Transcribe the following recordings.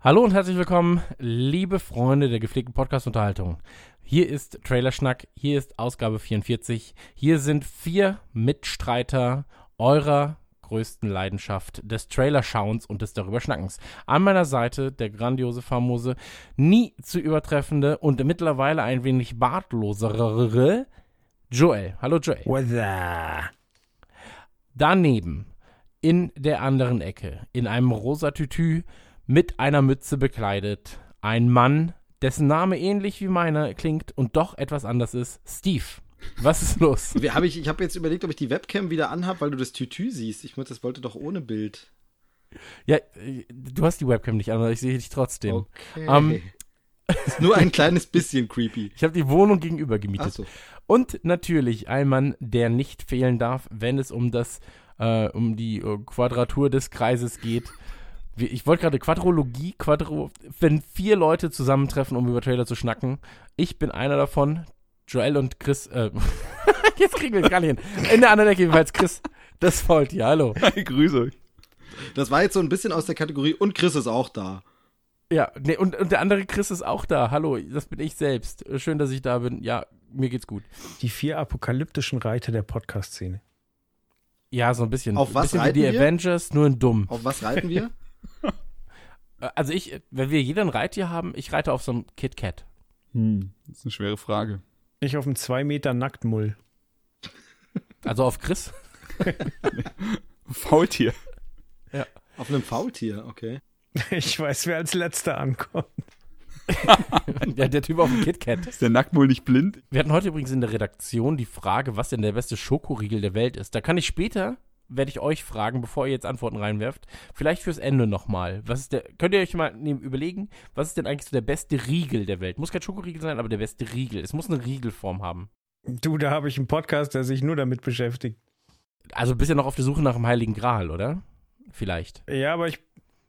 Hallo und herzlich willkommen, liebe Freunde der gepflegten Podcast-Unterhaltung. Hier ist Trailerschnack, hier ist Ausgabe 44. Hier sind vier Mitstreiter eurer größten Leidenschaft des Trailerschauens und des Darüberschnackens. An meiner Seite der grandiose, famose, nie zu übertreffende und mittlerweile ein wenig bartlosere Joel. Hallo Joel. Weather. Daneben, in der anderen Ecke, in einem rosa Tütü, mit einer Mütze bekleidet, ein Mann, dessen Name ähnlich wie meiner klingt und doch etwas anders ist, Steve. Was ist los? Hab ich ich habe jetzt überlegt, ob ich die Webcam wieder anhab, weil du das Tütü siehst. Ich muss, das wollte doch ohne Bild. Ja, du hast die Webcam nicht an, aber ich sehe dich trotzdem. Okay. Ähm, ist nur ein kleines bisschen creepy. Ich habe die Wohnung gegenüber gemietet. So. Und natürlich ein Mann, der nicht fehlen darf, wenn es um das, äh, um die äh, Quadratur des Kreises geht. Ich wollte gerade Quadrologie, Quadro, wenn vier Leute zusammentreffen, um über Trailer zu schnacken. Ich bin einer davon. Joel und Chris, äh, jetzt kriegen wir es gar nicht hin. In der anderen Ecke jedenfalls Chris, das Faultier, hallo. Hi, grüße euch. Das war jetzt so ein bisschen aus der Kategorie und Chris ist auch da. Ja, nee, und, und der andere Chris ist auch da. Hallo, das bin ich selbst. Schön, dass ich da bin. Ja, mir geht's gut. Die vier apokalyptischen Reiter der Podcast-Szene. Ja, so ein bisschen. Auf was bisschen wie die reiten wir? Avengers, nur in dumm. Auf was reiten wir? Äh, Also ich, wenn wir jeder ein Reittier haben, ich reite auf so einem KitKat. Hm, das ist eine schwere Frage. Ich auf einem zwei Meter Nacktmull. Also auf Chris. Faultier. Auf einem Faultier, okay. Ich weiß, wer als letzter ankommt. der, der Typ auf dem KitKat. Ist der Nacktmull nicht blind? Wir hatten heute übrigens in der Redaktion die Frage, was denn der beste Schokoriegel der Welt ist. Da kann ich später, werde ich euch fragen, bevor ihr jetzt Antworten reinwerft, vielleicht fürs Ende nochmal. Was ist der, könnt ihr euch mal überlegen, was ist denn eigentlich so der beste Riegel der Welt? Muss kein Schokoriegel sein, aber der beste Riegel. Es muss eine Riegelform haben. Du, da habe ich einen Podcast, der sich nur damit beschäftigt. Also bist ja noch auf der Suche nach dem Heiligen Gral, oder? Vielleicht. Ja, aber ich.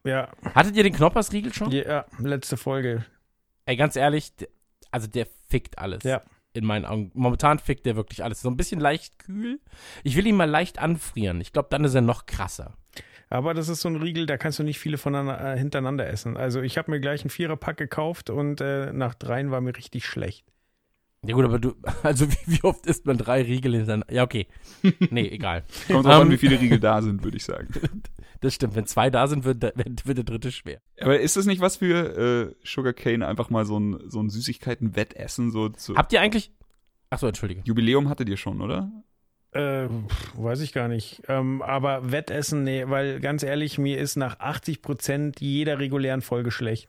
Ja, Hattet ihr den Knoppersriegel schon? ja, letzte Folge. Ey, ganz ehrlich, also der fickt alles. Ja. In meinen Augen. Momentan fickt der wirklich alles. So ein bisschen leicht kühl. Ich will ihn mal leicht anfrieren. Ich glaube, dann ist er noch krasser. Aber das ist so ein Riegel, da kannst du nicht viele voneinander, äh, hintereinander essen. Also ich habe mir gleich einen Viererpack gekauft und äh, nach dreien war mir richtig schlecht. Ja gut, aber du, also wie, wie oft isst man drei Riegel hintereinander? Ja, okay. Nee, egal. Kommt drauf an, Ähm. wie viele Riegel da sind, würde ich sagen. Das stimmt. Wenn zwei da sind, wird, der- wird, wird der dritte schwer. Aber ist das nicht was für äh, Sugarcane, einfach mal so ein, so ein Süßigkeiten-Wettessen? So zu Habt ihr eigentlich. Achso, entschuldige. Jubiläum hattet ihr schon, oder? Äh, pf, weiß ich gar nicht. Ähm, aber Wettessen, nee, weil ganz ehrlich, mir ist nach 80 Prozent jeder regulären Folge schlecht.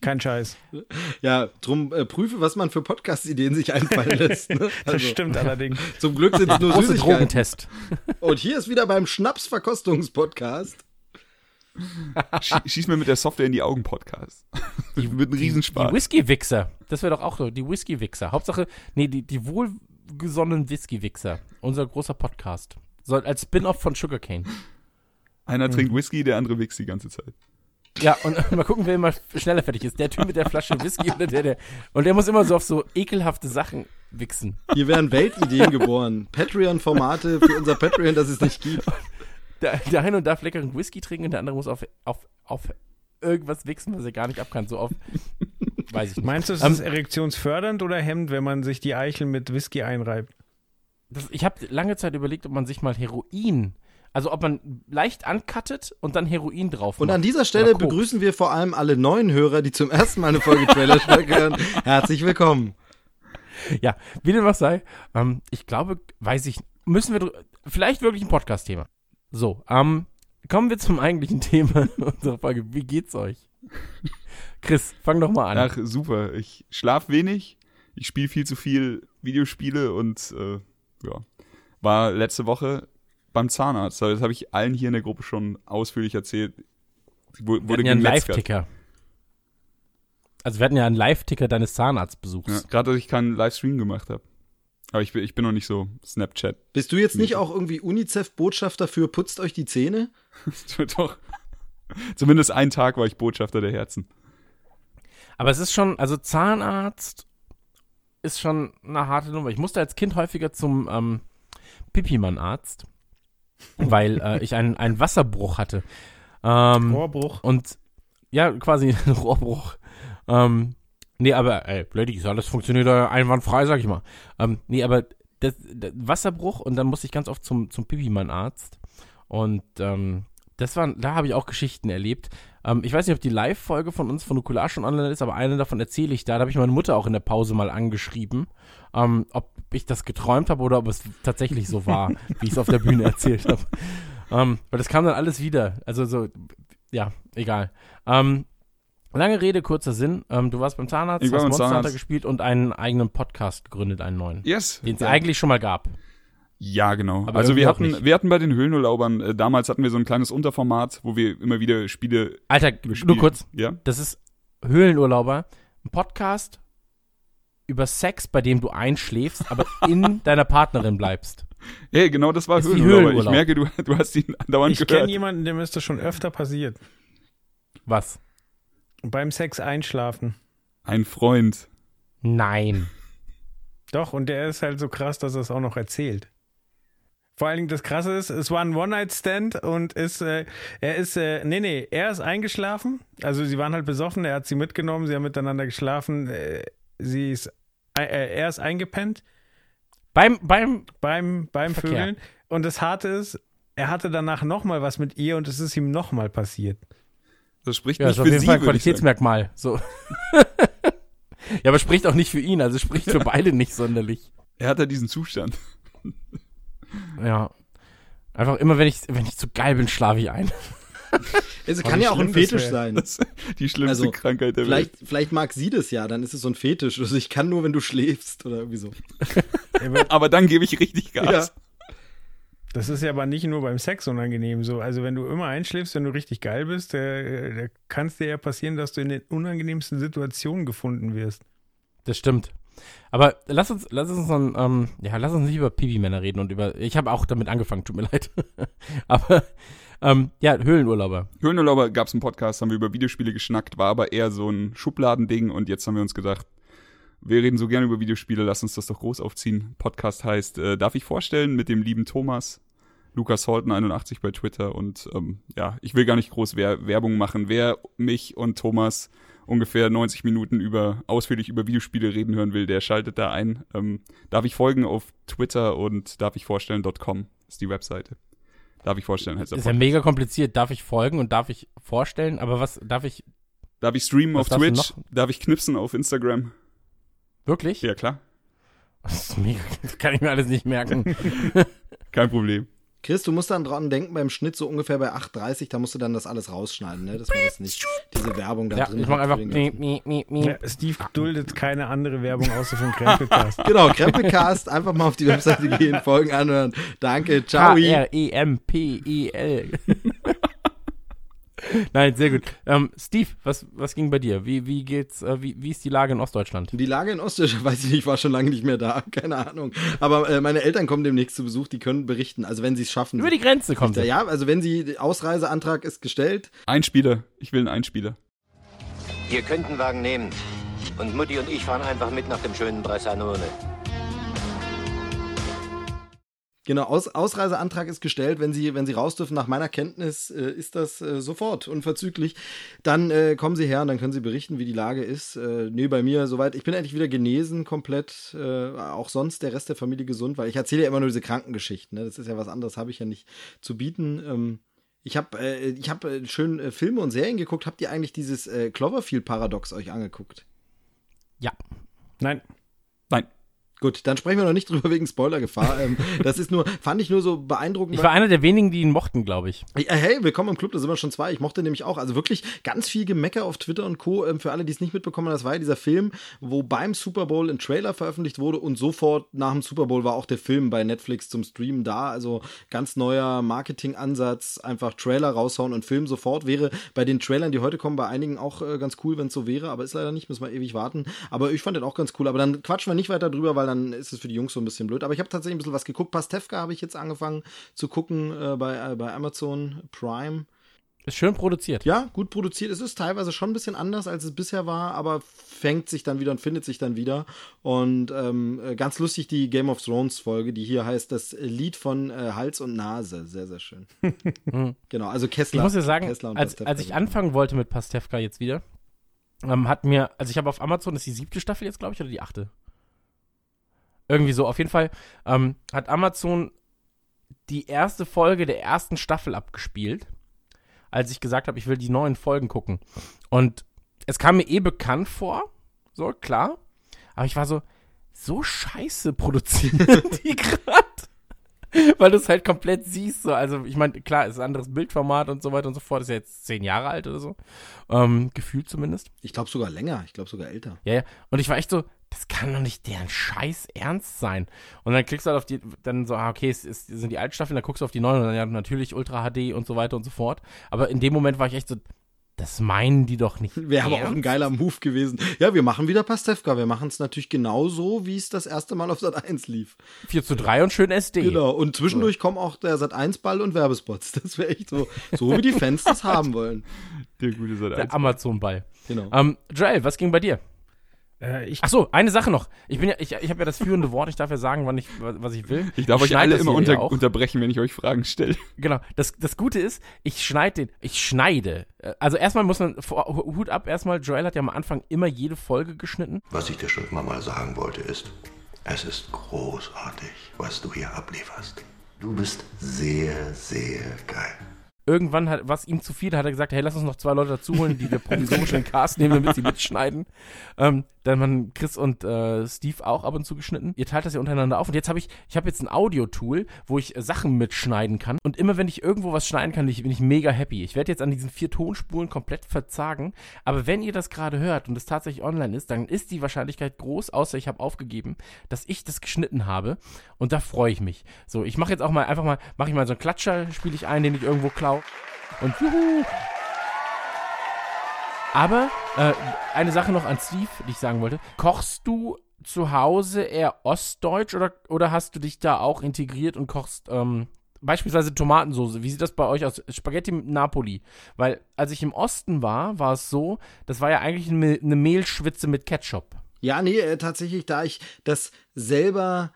Kein Scheiß. Ja, drum äh, prüfe, was man für Podcast-Ideen sich einfallen lässt. Ne? Das Also, stimmt allerdings. Zum Glück sind es nur Süßigkeiten. Drogentest. Und hier ist wieder beim Schnaps-Verkostungspodcast. Schie schieß mir mit der Software in die Augen Podcast. Die wird ein Die Riesenspaß. Whisky-Wichser. Das wäre doch auch so. Die Whisky-Wichser. Hauptsache, nee, die, die wohlgesonnenen Whisky-Wichser. Unser großer Podcast. Soll als Spin-off von Sugarcane. Einer trinkt Whisky, der andere wichst die ganze Zeit. Ja, und mal gucken, wer immer schneller fertig ist. Der Typ mit der Flasche Whisky oder der, der. Und der muss immer so auf so ekelhafte Sachen wichsen. Hier werden Weltideen geboren. Patreon-Formate für unser Patreon, das es nicht gibt. Der, der eine darf leckeren Whisky trinken und der andere muss auf, auf, auf irgendwas wichsen, was er gar nicht abkann. So auf. Weiß ich nicht. Meinst du, es Ähm, ist erektionsfördernd oder hemmend, wenn man sich die Eichel mit Whisky einreibt? Das, ich habe lange Zeit überlegt, ob man sich mal Heroin. Also ob man leicht ankattet und dann Heroin drauf Und macht. an dieser Stelle begrüßen wir vor allem alle neuen Hörer, die zum ersten Mal eine Folge Trailer hören. Herzlich willkommen. Ja, wie dem auch sei. Ähm, ich glaube, weiß ich, müssen wir, vielleicht wirklich ein Podcast-Thema. So, ähm, kommen wir zum eigentlichen Thema unserer Folge. Wie geht's euch? Chris, fang doch mal an. Ach, super. Ich schlaf wenig, ich spiele viel zu viel Videospiele und äh, ja, war letzte Woche beim Zahnarzt. Das habe ich allen hier in der Gruppe schon ausführlich erzählt. Wo- Wir Wurde hatten ja einen. Live-Ticker. Also wir hatten ja einen Live-Ticker deines Zahnarztbesuchs. Ja, Gerade, dass ich keinen Livestream gemacht habe. Aber ich, bin- ich bin noch nicht so Snapchat. Bist du jetzt nicht auch irgendwie UNICEF-Botschafter für putzt euch die Zähne? Doch. Zumindest einen Tag war ich Botschafter der Herzen. Aber es ist schon, also Zahnarzt ist schon eine harte Nummer. Ich musste als Kind häufiger zum ähm, Pipimann-Arzt, weil äh, ich einen, einen Wasserbruch hatte. Ähm, Rohrbruch. und ja, quasi ein Rohrbruch. Ähm, nee, aber, ey, blödig, alles funktioniert einwandfrei, sag ich mal. Ähm, nee, aber das, das Wasserbruch und dann musste ich ganz oft zum, zum Pipimann-Arzt. Und ähm, das waren, da habe ich auch Geschichten erlebt. Ähm, ich weiß nicht, ob die Live-Folge von uns von Nukular schon online ist, aber eine davon erzähle ich da. Da habe ich meine Mutter auch in der Pause mal angeschrieben, ähm, ob ich das geträumt habe oder ob es tatsächlich so war, wie ich es auf der Bühne erzählt habe. Ähm, weil das kam dann alles wieder. Also so, ja, egal. Ähm, lange Rede, kurzer Sinn. Ähm, du warst beim Zahnarzt, Ich hast Monster Hunter gespielt und einen eigenen Podcast gegründet, einen neuen. Yes. Den es ja. eigentlich schon mal gab. Ja, genau. Aber also wir hatten, wir hatten bei den Höhlenurlaubern, äh, damals hatten wir so ein kleines Unterformat, wo wir immer wieder Spiele Alter, gespielt nur kurz. Ja. Das ist Höhlenurlauber, ein Podcast über Sex, bei dem du einschläfst, aber in deiner Partnerin bleibst. Hey, genau das war Höhlenurlauber. Ich Höhlenurlaub. merke, du, du hast ihn andauernd Ich kenne gehört. jemanden, dem ist das schon öfter passiert. Was? Beim Sex einschlafen. Ein Freund. Nein. Doch, und der ist halt so krass, dass er es auch noch erzählt. Vor allen Dingen das Krasse ist, es war ein One-Night-Stand und ist, äh, er ist, äh, nee, nee, er ist eingeschlafen. Also sie waren halt besoffen, er hat sie mitgenommen, sie haben miteinander geschlafen. Äh, sie ist, äh, äh, er ist eingepennt Beim, beim, beim, beim Verkehr. Vögeln. Und das Harte ist, er hatte danach nochmal was mit ihr und es ist ihm nochmal passiert. Das spricht ja, nicht auf für jeden sie, Fall ein. Qualitätsmerkmal. So. ja, aber spricht auch nicht für ihn, also spricht für beide nicht sonderlich. Er hat ja diesen Zustand. Ja. Einfach immer, wenn ich, wenn ich zu geil bin, schlafe ich ein. Es kann ja auch ein Fetisch wär. sein. Das die schlimmste Also, Krankheit der Vielleicht, Welt. vielleicht mag sie das ja, dann ist es so ein Fetisch. Also ich kann nur, wenn du schläfst oder irgendwie so. Er Aber dann gebe ich richtig Gas. Das ist ja aber nicht nur beim Sex unangenehm so. Also wenn du immer einschläfst, wenn du richtig geil bist, da, da kann es dir ja passieren, dass du in den unangenehmsten Situationen gefunden wirst. Das stimmt. Aber lass uns, lass uns dann, ähm, ja, lass uns nicht über Pipi-Männer reden und über, ich habe auch damit angefangen, tut mir leid. aber, ähm, ja, Höhlenurlauber. Höhlenurlauber gab es einen Podcast, haben wir über Videospiele geschnackt, war aber eher so ein Schubladending und jetzt haben wir uns gedacht, wir reden so gerne über Videospiele, lass uns das doch groß aufziehen. Podcast heißt, äh, darf ich vorstellen, mit dem lieben Thomas, Lukas Holten 81 bei Twitter und ähm, ja, ich will gar nicht groß Wer Werbung machen. Wer mich und Thomas ungefähr 90 Minuten über ausführlich über Videospiele reden hören will, der schaltet da ein. Ähm, darf ich folgen auf Twitter und darf ich vorstellen.com ist die Webseite. Darf ich vorstellen, heißt der Ist ja mega kompliziert. Darf ich folgen und darf ich vorstellen? Aber was, darf ich Darf ich streamen auf Twitch? Darf ich knipsen auf Instagram? wirklich? Ja, klar. Das ist mega, das kann ich mir alles nicht merken. Kein Problem. Chris, du musst dann dran denken, beim Schnitt so ungefähr bei 8,30, da musst du dann das alles rausschneiden, ne? Dass man das nicht, diese Werbung da ja, drin ich mache hat einfach für den mi, ganzen- mi, mi, mi. Ja, Steve duldet keine andere Werbung außer für den Krempelcast. Genau, Krempelcast, einfach mal auf die Webseite gehen, Folgen anhören. Danke, ciao. E K-R-E-M-P-E-L. Nein, sehr gut. Ähm, Steve, was, was ging bei dir? Wie, wie geht's, äh, wie, wie ist die Lage in Ostdeutschland? Die Lage in Ostdeutschland, weiß ich nicht, war schon lange nicht mehr da, keine Ahnung. Aber äh, meine Eltern kommen demnächst zu Besuch, die können berichten, also wenn sie es schaffen. Über die Grenze kommt ja, sie. ja, also wenn sie, Ausreiseantrag ist gestellt, Einspieler. Ich will einen Einspieler. Ihr könnt einen Wagen nehmen. Und Mutti und ich fahren einfach mit nach dem schönen Bressanone. Genau, Aus, Ausreiseantrag ist gestellt, wenn Sie, wenn Sie raus dürfen, nach meiner Kenntnis äh, ist das äh, sofort, unverzüglich. Dann äh, kommen Sie her und dann können Sie berichten, wie die Lage ist. Äh, nee, bei mir soweit, ich bin endlich wieder genesen, komplett, äh, auch sonst der Rest der Familie gesund, weil ich erzähle ja immer nur diese Krankengeschichten, ne? das ist ja was anderes, habe ich ja nicht zu bieten. Ähm, ich habe äh, ich hab, äh, schön äh, Filme und Serien geguckt. Habt ihr eigentlich dieses äh, Cloverfield-Paradox euch angeguckt? Ja. Nein, Nein. Gut, dann sprechen wir noch nicht drüber wegen Spoilergefahr. ähm, das ist nur, fand ich nur so beeindruckend. Ich war einer der wenigen, die ihn mochten, glaube ich. Äh, hey, willkommen im Club, da sind wir schon zwei. Ich mochte nämlich auch, also wirklich ganz viel Gemecker auf Twitter und Co. Ähm, für alle, die es nicht mitbekommen haben, das war ja dieser Film, wo beim Super Bowl ein Trailer veröffentlicht wurde und sofort nach dem Super Bowl war auch der Film bei Netflix zum Streamen da. Also ganz neuer Marketingansatz, einfach Trailer raushauen und Film sofort. Wäre bei den Trailern, die heute kommen, bei einigen auch äh, ganz cool, wenn es so wäre, aber ist leider nicht, müssen wir ewig warten. Aber ich fand den auch ganz cool. Aber dann quatschen wir nicht weiter drüber, weil dann ist es für die Jungs so ein bisschen blöd. Aber ich habe tatsächlich ein bisschen was geguckt. Pastewka habe ich jetzt angefangen zu gucken äh, bei, äh, bei Amazon Prime. Ist schön produziert. Ja, gut produziert. Es ist teilweise schon ein bisschen anders, als es bisher war, aber fängt sich dann wieder und findet sich dann wieder. Und ähm, äh, ganz lustig die Game of Thrones Folge, die hier heißt das Lied von äh, Hals und Nase. Sehr, sehr schön. genau, also Kessler. Ich muss ja sagen, als, als ich anfangen wollte mit Pastewka jetzt wieder, ähm, hat mir, also ich habe auf Amazon, ist die siebte Staffel jetzt, glaube ich, oder die achte? Irgendwie so, auf jeden Fall ähm, hat Amazon die erste Folge der ersten Staffel abgespielt, als ich gesagt habe, ich will die neuen Folgen gucken. Und es kam mir eh bekannt vor, so, klar, aber ich war so, so scheiße produzieren die gerade. Weil du es halt komplett siehst, so. Also, ich meine, klar, ist ein anderes Bildformat und so weiter und so fort. Ist ja jetzt zehn Jahre alt oder so. Ähm, gefühlt zumindest. Ich glaube sogar länger, ich glaube sogar älter. Ja, ja. Und ich war echt so, das kann doch nicht deren Scheiß ernst sein. Und dann klickst du halt auf die, dann so, ah, okay, es, ist, es sind die Altstaffeln, dann guckst du auf die neuen und dann ja natürlich Ultra HD und so weiter und so fort. Aber in dem Moment war ich echt so, das meinen die doch nicht. Wäre aber auch ein geiler Move gewesen. Ja, wir machen wieder Pastewka. Wir machen es natürlich genauso, wie es das erste Mal auf Sat 1 lief. 4 zu 3 und schön SD. Genau. Und zwischendurch kommen auch der Sat 1 Ball und Werbespots. Das wäre echt so, so wie die Fans das haben wollen. Der gute Sat. Der Amazon-Ball. Genau. Ähm, Joel, was ging bei dir? Äh, ich Ach so, eine Sache noch. Ich bin ja, ich, ich habe ja das führende Wort. Ich darf ja sagen, wann ich, was ich will. Ich darf euch schneide alle immer unter, unterbrechen, wenn ich euch Fragen stelle. Genau. Das, das Gute ist, ich schneide den, ich schneide. Äh, Also erstmal muss man, Hut ab erstmal, Joel hat ja am Anfang immer jede Folge geschnitten. Was ich dir schon immer mal sagen wollte ist, es ist großartig, was du hier ablieferst. Du bist sehr, sehr geil. Irgendwann hat, was ihm zu viel, hat er gesagt, hey, lass uns noch zwei Leute dazu holen, die wir provisorisch in den Cast nehmen, damit sie mitschneiden. Ähm, dann haben Chris und äh, Steve auch ab und zu geschnitten. Ihr teilt das ja untereinander auf. Und jetzt habe ich, ich habe jetzt ein Audio-Tool, wo ich äh, Sachen mitschneiden kann. Und immer wenn ich irgendwo was schneiden kann, bin ich, bin ich mega happy. Ich werde jetzt an diesen vier Tonspuren komplett verzagen. Aber wenn ihr das gerade hört und es tatsächlich online ist, dann ist die Wahrscheinlichkeit groß, außer ich habe aufgegeben, dass ich das geschnitten habe. Und da freue ich mich. So, ich mache jetzt auch mal einfach mal, mache ich mal so einen Klatscher, spiele ich ein, den ich irgendwo klau. Und juhu, aber äh, eine Sache noch an Steve, die ich sagen wollte. Kochst du zu Hause eher ostdeutsch oder, oder hast du dich da auch integriert und kochst ähm, beispielsweise Tomatensoße? Wie sieht das bei euch aus? Spaghetti mit Napoli. Weil als ich im Osten war, war es so, das war ja eigentlich eine, Mehlschwitze mit Ketchup. Ja, nee, äh, tatsächlich, da ich das selber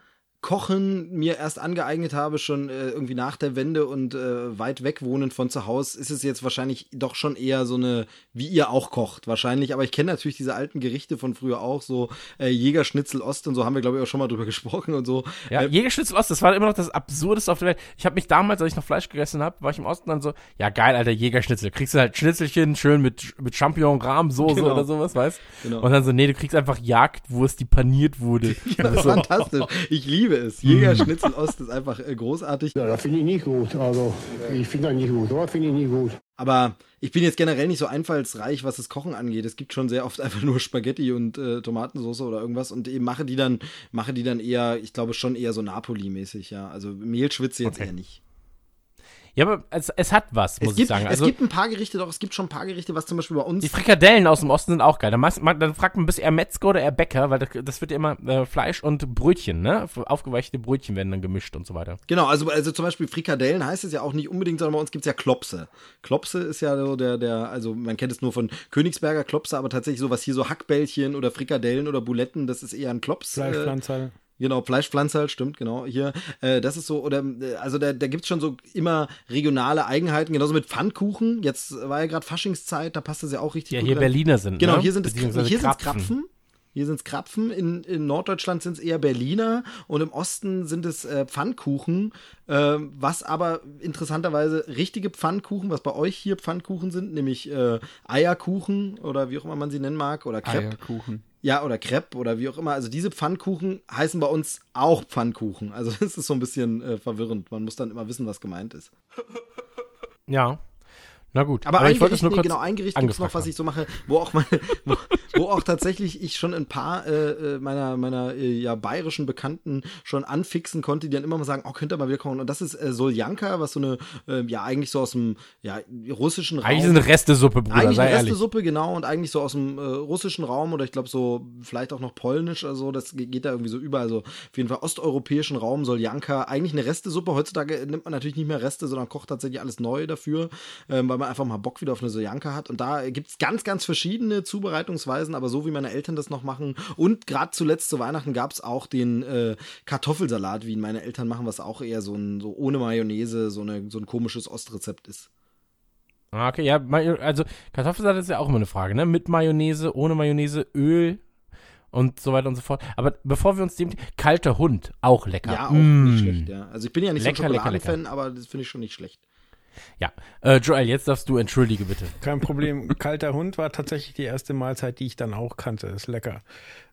Kochen mir erst angeeignet habe, schon äh, irgendwie nach der Wende und äh, weit weg wohnen von zu Hause, ist es jetzt wahrscheinlich doch schon eher so eine, wie ihr auch kocht, wahrscheinlich. Aber ich kenne natürlich diese alten Gerichte von früher auch, so äh, Jägerschnitzel Ost und so, haben wir, glaube ich, auch schon mal drüber gesprochen und so. Ja, Äh, Jägerschnitzel Ost, das war immer noch das Absurdeste auf der Welt. Ich habe mich damals, als ich noch Fleisch gegessen habe, war ich im Osten dann so, ja geil, alter Jägerschnitzel. Kriegst du halt Schnitzelchen, schön mit, mit Champignon, Rahmsoße Genau. oder sowas, weißt Genau. Und dann so, nee, du kriegst einfach Jagdwurst, die paniert wurde. ja, so, fantastisch. Ich liebe es. Jägerschnitzel Ost ist einfach äh, großartig. Ja, das finde ich nicht gut. Also, ich finde das nicht gut, oder? Finde ich nicht gut. Aber ich bin jetzt generell nicht so einfallsreich, was das Kochen angeht. Es gibt schon sehr oft einfach nur Spaghetti und äh, Tomatensauce oder irgendwas und eben mache die dann, mache die dann eher, ich glaube schon eher so Napoli-mäßig, ja. Also Mehlschwitze jetzt Okay. eher nicht. Ja, aber es, es hat was, muss Es ich gibt, sagen. es Also gibt ein paar Gerichte, doch, es gibt schon ein paar Gerichte, was zum Beispiel bei uns. die Frikadellen aus dem Osten sind auch geil. Dann, machst- man, dann fragt man, bist du eher Metzger oder eher Bäcker, weil das, das wird ja immer äh, Fleisch und Brötchen, ne? Aufgeweichte Brötchen werden dann gemischt und so weiter. Genau, also, also zum Beispiel Frikadellen heißt es ja auch nicht unbedingt, sondern bei uns gibt es ja Klopse. Klopse ist ja so der, der, also man kennt es nur von Königsberger Klopse, aber tatsächlich sowas hier so Hackbällchen oder Frikadellen oder Buletten, das ist eher ein Klops. Äh, Fleischpflanzer. Genau, Fleischpflanze halt, stimmt, genau. Hier, äh, das ist so, oder, äh, also da, da gibt's schon so immer regionale Eigenheiten, genauso mit Pfannkuchen. Jetzt war ja gerade Faschingszeit, da passt das ja auch richtig Ja, gut hier rein. Berliner sind. Genau, ne? hier sind es hier sind's Krapfen. Hier sind es Krapfen. In, in Norddeutschland sind es eher Berliner und im Osten sind es äh, Pfannkuchen, äh, was aber interessanterweise richtige Pfannkuchen, was bei euch hier Pfannkuchen sind, nämlich äh, Eierkuchen oder wie auch immer man sie nennen mag oder Crepe. Eierkuchen. Ja, oder Crepe oder wie auch immer. Also diese Pfannkuchen heißen bei uns auch Pfannkuchen. Also das ist so ein bisschen äh, verwirrend. Man muss dann immer wissen, was gemeint ist. Ja. Na gut. Aber, ich ein wollte es nur nee, kurz genau, ein Gericht gibt's noch, was haben. ich so mache, wo auch meine, wo, wo auch tatsächlich ich schon ein paar äh, äh, meiner, meiner äh, ja, bayerischen Bekannten schon anfixen konnte, die dann immer mal sagen, oh, könnt ihr mal wieder kochen. Und das ist äh, Soljanka, was so eine, äh, ja, eigentlich so aus dem ja, russischen Raum. Eigentlich ist eine Restesuppe, Bruder, Eigentlich sei eine ehrlich. Restesuppe, genau, und eigentlich so aus dem äh, russischen Raum oder ich glaube so, vielleicht auch noch polnisch oder so, das ge- geht da irgendwie so über, also auf jeden Fall osteuropäischen Raum, Soljanka, eigentlich eine Restesuppe. Heutzutage nimmt man natürlich nicht mehr Reste, sondern kocht tatsächlich alles neu dafür, ähm, weil man einfach mal Bock wieder auf eine Soljanka hat. Und da gibt es ganz, ganz verschiedene Zubereitungsweisen, aber so wie meine Eltern das noch machen. Und gerade zuletzt zu Weihnachten gab es auch den äh, Kartoffelsalat, wie ihn meine Eltern machen, was auch eher so ein, so ohne Mayonnaise, so, eine, so ein komisches Ostrezept ist. Ah, Okay, ja, also Kartoffelsalat ist ja auch immer eine Frage, ne? Mit Mayonnaise, ohne Mayonnaise, Öl und so weiter und so fort. Aber bevor wir uns dem kalter Hund, auch lecker. Ja, auch Mm. nicht schlecht, ja. Also ich bin ja nicht Lecker, so ein Schokoladenfan, aber das finde ich schon nicht schlecht. Ja, äh, Joel, jetzt darfst du entschuldige bitte. Kein Problem. Kalter Hund war tatsächlich die erste Mahlzeit, die ich dann auch kannte. Ist lecker.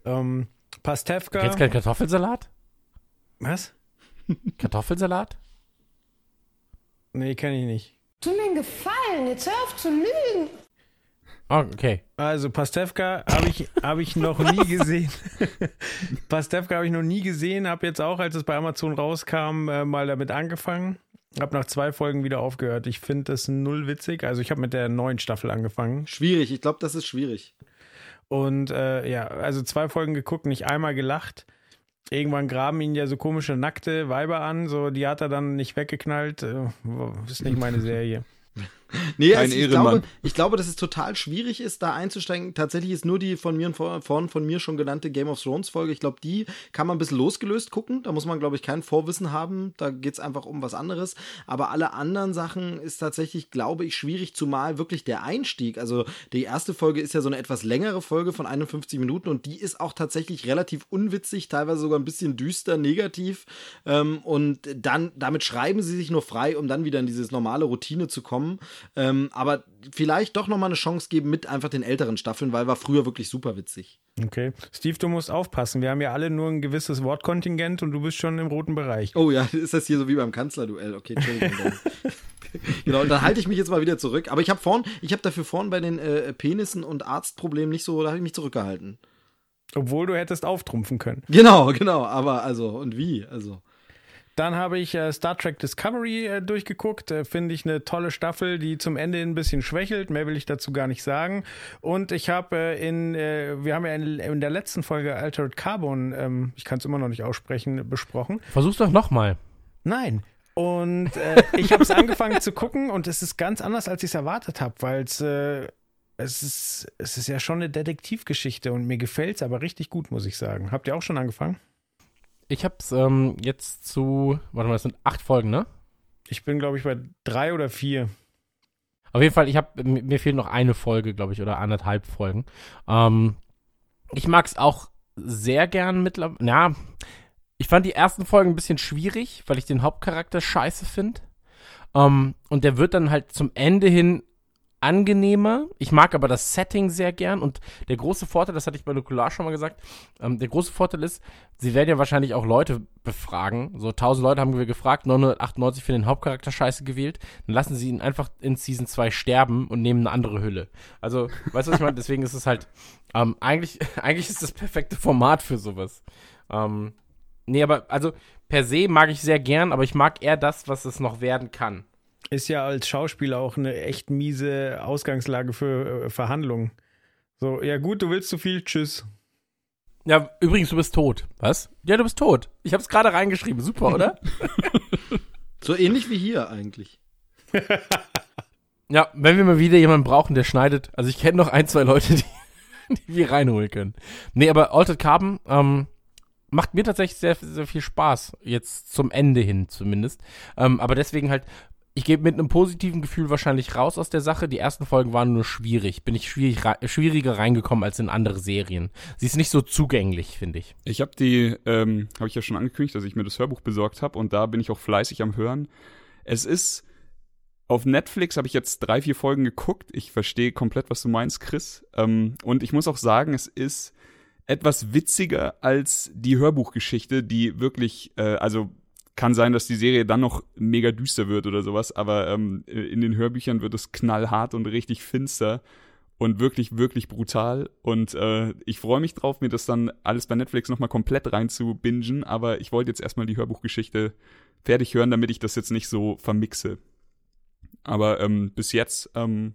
Ähm, Pastewka. Kennst du keinen Kartoffelsalat? Was? Kartoffelsalat? Nee, kenne ich nicht. Tu mir einen Gefallen, jetzt hör auf zu lügen. Oh, okay. Also Pastewka habe ich, hab ich noch nie gesehen. Pastewka habe ich noch nie gesehen, habe jetzt auch, als es bei Amazon rauskam, äh, mal damit angefangen. Habe nach zwei Folgen wieder aufgehört. Ich finde das null witzig. Also ich habe mit der neuen Staffel angefangen. Schwierig, ich glaube, das ist schwierig. Und äh, ja, also zwei Folgen geguckt, nicht einmal gelacht. Irgendwann graben ihn ja so komische nackte Weiber an, so die hat er dann nicht weggeknallt. Äh, ist nicht meine Serie. Nee, Kein also ich, Ehrenmann. glaube, ich glaube, dass es total schwierig ist, da einzusteigen. Tatsächlich ist nur die von mir vorhin von mir schon genannte Game of Thrones Folge. Ich glaube, die kann man ein bisschen losgelöst gucken. Da muss man, glaube ich, kein Vorwissen haben. Da geht es einfach um was anderes. Aber alle anderen Sachen ist tatsächlich, glaube ich, schwierig, zumal wirklich der Einstieg. Also die erste Folge ist ja so eine etwas längere Folge von 51 Minuten und die ist auch tatsächlich relativ unwitzig, teilweise sogar ein bisschen düster, negativ. Ähm, und dann, damit schreiben sie sich nur frei, um dann wieder in dieses normale Routine zu kommen. Ähm, aber vielleicht doch nochmal eine Chance geben mit einfach den älteren Staffeln, weil war früher wirklich super witzig. Okay. Steve, du musst aufpassen. Wir haben ja alle nur ein gewisses Wortkontingent und du bist schon im roten Bereich. Oh ja, ist das hier so wie beim Kanzlerduell? Okay, Entschuldigung. Dann. genau, und dann halte ich mich jetzt mal wieder zurück. Aber ich habe vorn, ich habe dafür vorn bei den äh, Penissen und Arztproblemen nicht so, da habe ich mich zurückgehalten. Obwohl du hättest auftrumpfen können. Genau, genau. Aber also, und wie? Also. Dann habe ich äh, Star Trek Discovery äh, durchgeguckt. Äh, Finde ich eine tolle Staffel, die zum Ende ein bisschen schwächelt. Mehr will ich dazu gar nicht sagen. Und ich habe äh, in, äh, wir haben ja in, in der letzten Folge Altered Carbon, ähm, ich kann es immer noch nicht aussprechen, besprochen. Versuch's doch nochmal. Nein. Und äh, ich habe es angefangen zu gucken und es ist ganz anders, als ich es erwartet habe, weil es äh, es ist, es ist ja schon eine Detektivgeschichte und mir gefällt es aber richtig gut, muss ich sagen. Habt ihr auch schon angefangen? Ich hab's ähm, jetzt zu, warte mal, das sind acht Folgen, ne? Ich bin, glaube ich, bei drei oder vier. Auf jeden Fall, ich habe mir fehlt noch eine Folge, glaube ich, oder anderthalb Folgen. Ähm, ich mag's auch sehr gern mittlerweile. Ja, ich fand die ersten Folgen ein bisschen schwierig, weil ich den Hauptcharakter scheiße finde. Ähm, und der wird dann halt zum Ende hin angenehmer. Ich mag aber das Setting sehr gern und der große Vorteil, das hatte ich bei Nukular schon mal gesagt, ähm, der große Vorteil ist, sie werden ja wahrscheinlich auch Leute befragen. So 1000 Leute haben wir gefragt, 998 für den Hauptcharakter scheiße gewählt. Dann lassen sie ihn einfach in Season 2 sterben und nehmen eine andere Hülle. Also, weißt du, was ich meine? Deswegen ist es halt, ähm, eigentlich, eigentlich ist das perfekte Format für sowas. Ähm, nee, aber also per se mag ich sehr gern, aber ich mag eher das, was es noch werden kann. Ist ja als Schauspieler auch eine echt miese Ausgangslage für äh, Verhandlungen. So, ja gut, du willst zu viel, tschüss. Ja, übrigens, du bist tot. Was? Ja, du bist tot. Ich hab's gerade reingeschrieben. Super, oder? So ähnlich wie hier eigentlich. ja, wenn wir mal wieder jemanden brauchen, der schneidet. Also ich kenne noch ein, zwei Leute, die, die wir reinholen können. Nee, aber Altered Carbon ähm, macht mir tatsächlich sehr, sehr viel Spaß. Jetzt zum Ende hin zumindest. Ähm, aber deswegen halt ich gehe mit einem positiven Gefühl wahrscheinlich raus aus der Sache. Die ersten Folgen waren nur schwierig. Bin ich schwierig, schwieriger reingekommen als in andere Serien. Sie ist nicht so zugänglich, finde ich. Ich habe die, ähm, habe ich ja schon angekündigt, dass ich mir das Hörbuch besorgt habe und da bin ich auch fleißig am Hören. Es ist auf Netflix habe ich jetzt drei, vier Folgen geguckt. Ich verstehe komplett, was du meinst, Chris. Ähm, und ich muss auch sagen, es ist etwas witziger als die Hörbuchgeschichte, die wirklich, äh, also kann sein, dass die Serie dann noch mega düster wird oder sowas, aber ähm, in den Hörbüchern wird es knallhart und richtig finster und wirklich, wirklich brutal. Und äh, ich freue mich drauf, mir das dann alles bei Netflix nochmal komplett rein zu bingen, aber ich wollte jetzt erstmal die Hörbuchgeschichte fertig hören, damit ich das jetzt nicht so vermixe. Aber ähm, bis jetzt, ähm,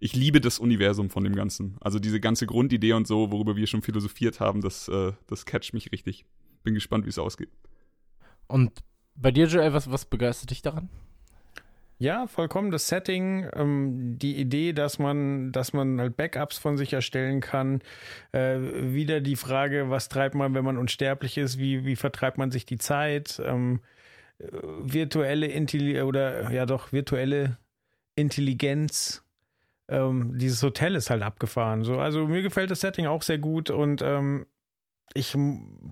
ich liebe das Universum von dem Ganzen. Also diese ganze Grundidee und so, worüber wir schon philosophiert haben, das, äh, das catcht mich richtig. Bin gespannt, wie es ausgeht. Und bei dir, Joel, was, was begeistert dich daran? Ja, vollkommen das Setting, ähm, die Idee, dass man, dass man halt Backups von sich erstellen kann. Äh, wieder die Frage, was treibt man, wenn man unsterblich ist? Wie, wie vertreibt man sich die Zeit? Ähm, äh, virtuelle Intelligenz oder ja doch virtuelle Intelligenz. Ähm, dieses Hotel ist halt abgefahren. So, also mir gefällt das Setting auch sehr gut und ähm, ich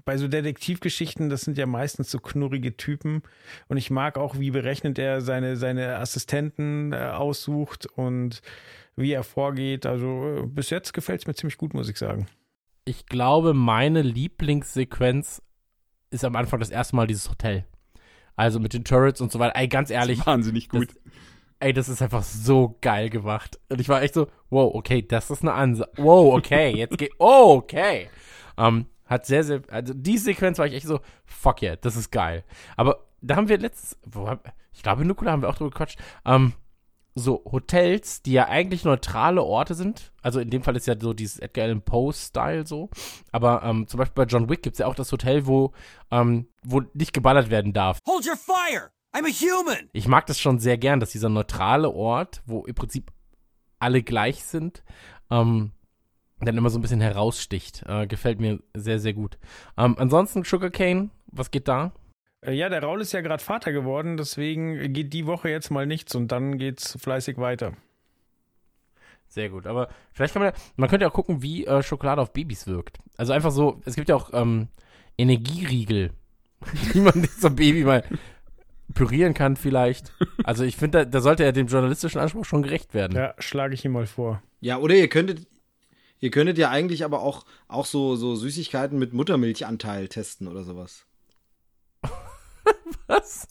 bei so Detektivgeschichten, das sind ja meistens so knurrige Typen und ich mag auch, wie berechnet er seine, seine Assistenten äh, aussucht und wie er vorgeht. Also äh, bis jetzt gefällt es mir ziemlich gut, muss ich sagen. Ich glaube, meine Lieblingssequenz ist am Anfang das erste Mal dieses Hotel. Also mit den Turrets und so weiter. Ey, ganz ehrlich. wahnsinnig gut. Das, ey, das ist einfach so geil gemacht. Und ich war echt so, wow, okay, das ist eine Ansage. Wow, okay, jetzt geht, oh, okay. Um, ähm, hat sehr, sehr, also die Sequenz war ich echt so, fuck yeah, das ist geil. Aber da haben wir letztes, ich glaube, in Nukula haben wir auch drüber gequatscht, ähm, so Hotels, die ja eigentlich neutrale Orte sind. Also in dem Fall ist ja so dieses Edgar Allan Poe-Style so. Aber ähm, zum Beispiel bei John Wick gibt es ja auch das Hotel, wo, ähm, wo nicht geballert werden darf. Hold your fire! I'm a human! Ich mag das schon sehr gern, dass dieser neutrale Ort, wo im Prinzip alle gleich sind, ähm, dann immer so ein bisschen heraussticht. Äh, gefällt mir sehr, sehr gut. Ähm, ansonsten Sugarcane, was geht da? Äh, ja, der Raul ist ja gerade Vater geworden, deswegen geht die Woche jetzt mal nichts und dann geht's fleißig weiter. Sehr gut, aber vielleicht kann man, man könnte ja auch gucken, wie äh, Schokolade auf Babys wirkt. Also einfach so, es gibt ja auch ähm, Energieriegel, die man so Baby mal pürieren kann vielleicht. Also ich finde, da, da sollte er dem journalistischen Anspruch schon gerecht werden. Ja, schlage ich ihm mal vor. Ja, oder ihr könntet, Ihr könntet ja eigentlich aber auch, auch so, so Süßigkeiten mit Muttermilchanteil testen oder sowas. Was?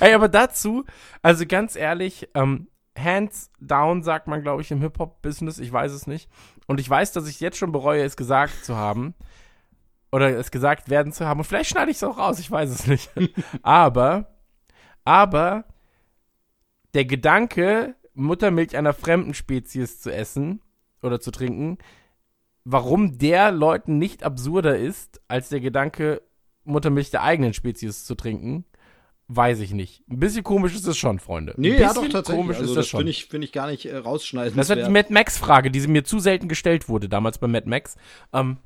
Ey, aber dazu, also ganz ehrlich, ähm, hands down sagt man, glaube ich, im Hip-Hop-Business, ich weiß es nicht. Und ich weiß, dass ich jetzt schon bereue, es gesagt zu haben. Oder es gesagt werden zu haben. Und vielleicht schneide ich es auch raus, ich weiß es nicht. aber, aber, der Gedanke, Muttermilch einer fremden Spezies zu essen oder zu trinken, warum der Leuten nicht absurder ist, als der Gedanke, Muttermilch der eigenen Spezies zu trinken, weiß ich nicht. Ein bisschen komisch ist es schon, Freunde. Nee, ja, doch, tatsächlich. Komisch also, ist das, das finde ich, find ich gar nicht äh, rausschneiden. Das ist die Mad Max-Frage, die mir zu selten gestellt wurde, damals bei Mad Max. Ähm,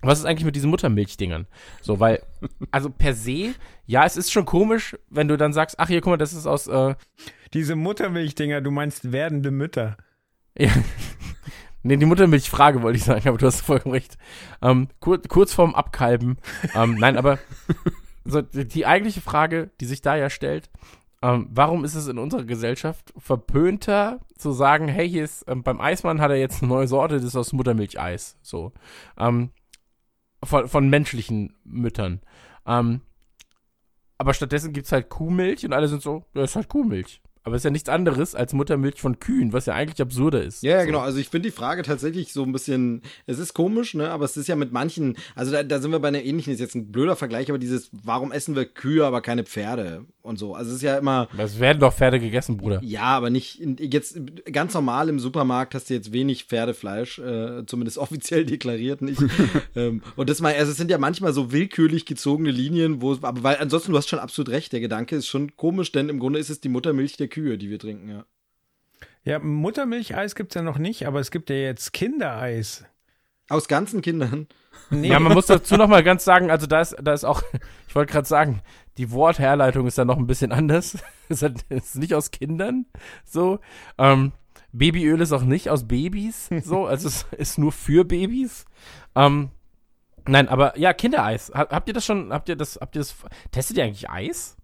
was ist eigentlich mit diesen Muttermilchdingern? So, weil, also per se, ja, es ist schon komisch, wenn du dann sagst, ach hier, guck mal, das ist aus, äh, Diese Muttermilchdinger, du meinst werdende Mütter. Ja. nee, die Muttermilchfrage wollte ich sagen, aber du hast vollkommen recht. Ähm, kur kurz vorm Abkalben. ähm, nein, aber so, die eigentliche Frage, die sich da ja stellt, ähm, warum ist es in unserer Gesellschaft verpönter zu sagen, hey, hier ist, ähm, beim Eismann hat er jetzt eine neue Sorte, das ist aus Muttermilcheis. So. Ähm, von, von menschlichen Müttern. Ähm, aber stattdessen gibt es halt Kuhmilch und alle sind so, ja, ist halt Kuhmilch. Aber es ist ja nichts anderes als Muttermilch von Kühen, was ja eigentlich absurder ist. Ja, ja so. genau. Also ich finde die Frage tatsächlich so ein bisschen, es ist komisch, ne? Aber es ist ja mit manchen, also da, da sind wir bei einer ähnlichen, ist jetzt ein blöder Vergleich, aber dieses, warum essen wir Kühe, aber keine Pferde und so. Also es ist ja immer. Es werden doch Pferde gegessen, Bruder. Ja, aber nicht, jetzt ganz normal im Supermarkt hast du jetzt wenig Pferdefleisch, äh, zumindest offiziell deklariert nicht. ähm, und das mal, also es sind ja manchmal so willkürlich gezogene Linien, wo, aber weil ansonsten, du hast schon absolut recht, der Gedanke ist schon komisch, denn im Grunde ist es die Muttermilch der Kühe. Kühe, die wir trinken, ja. Ja, Muttermilcheis gibt es ja noch nicht, aber es gibt ja jetzt Kindereis. Aus ganzen Kindern. Nee. Ja, man muss dazu noch mal ganz sagen, also da ist, da ist auch, ich wollte gerade sagen, die Wortherleitung ist da noch ein bisschen anders. Es ist, ist nicht aus Kindern, so. Ähm, Babyöl ist auch nicht aus Babys, so, also es ist nur für Babys. Ähm, nein, aber ja, Kindereis. Habt ihr das schon, habt ihr das, habt ihr das, testet ihr eigentlich Eis?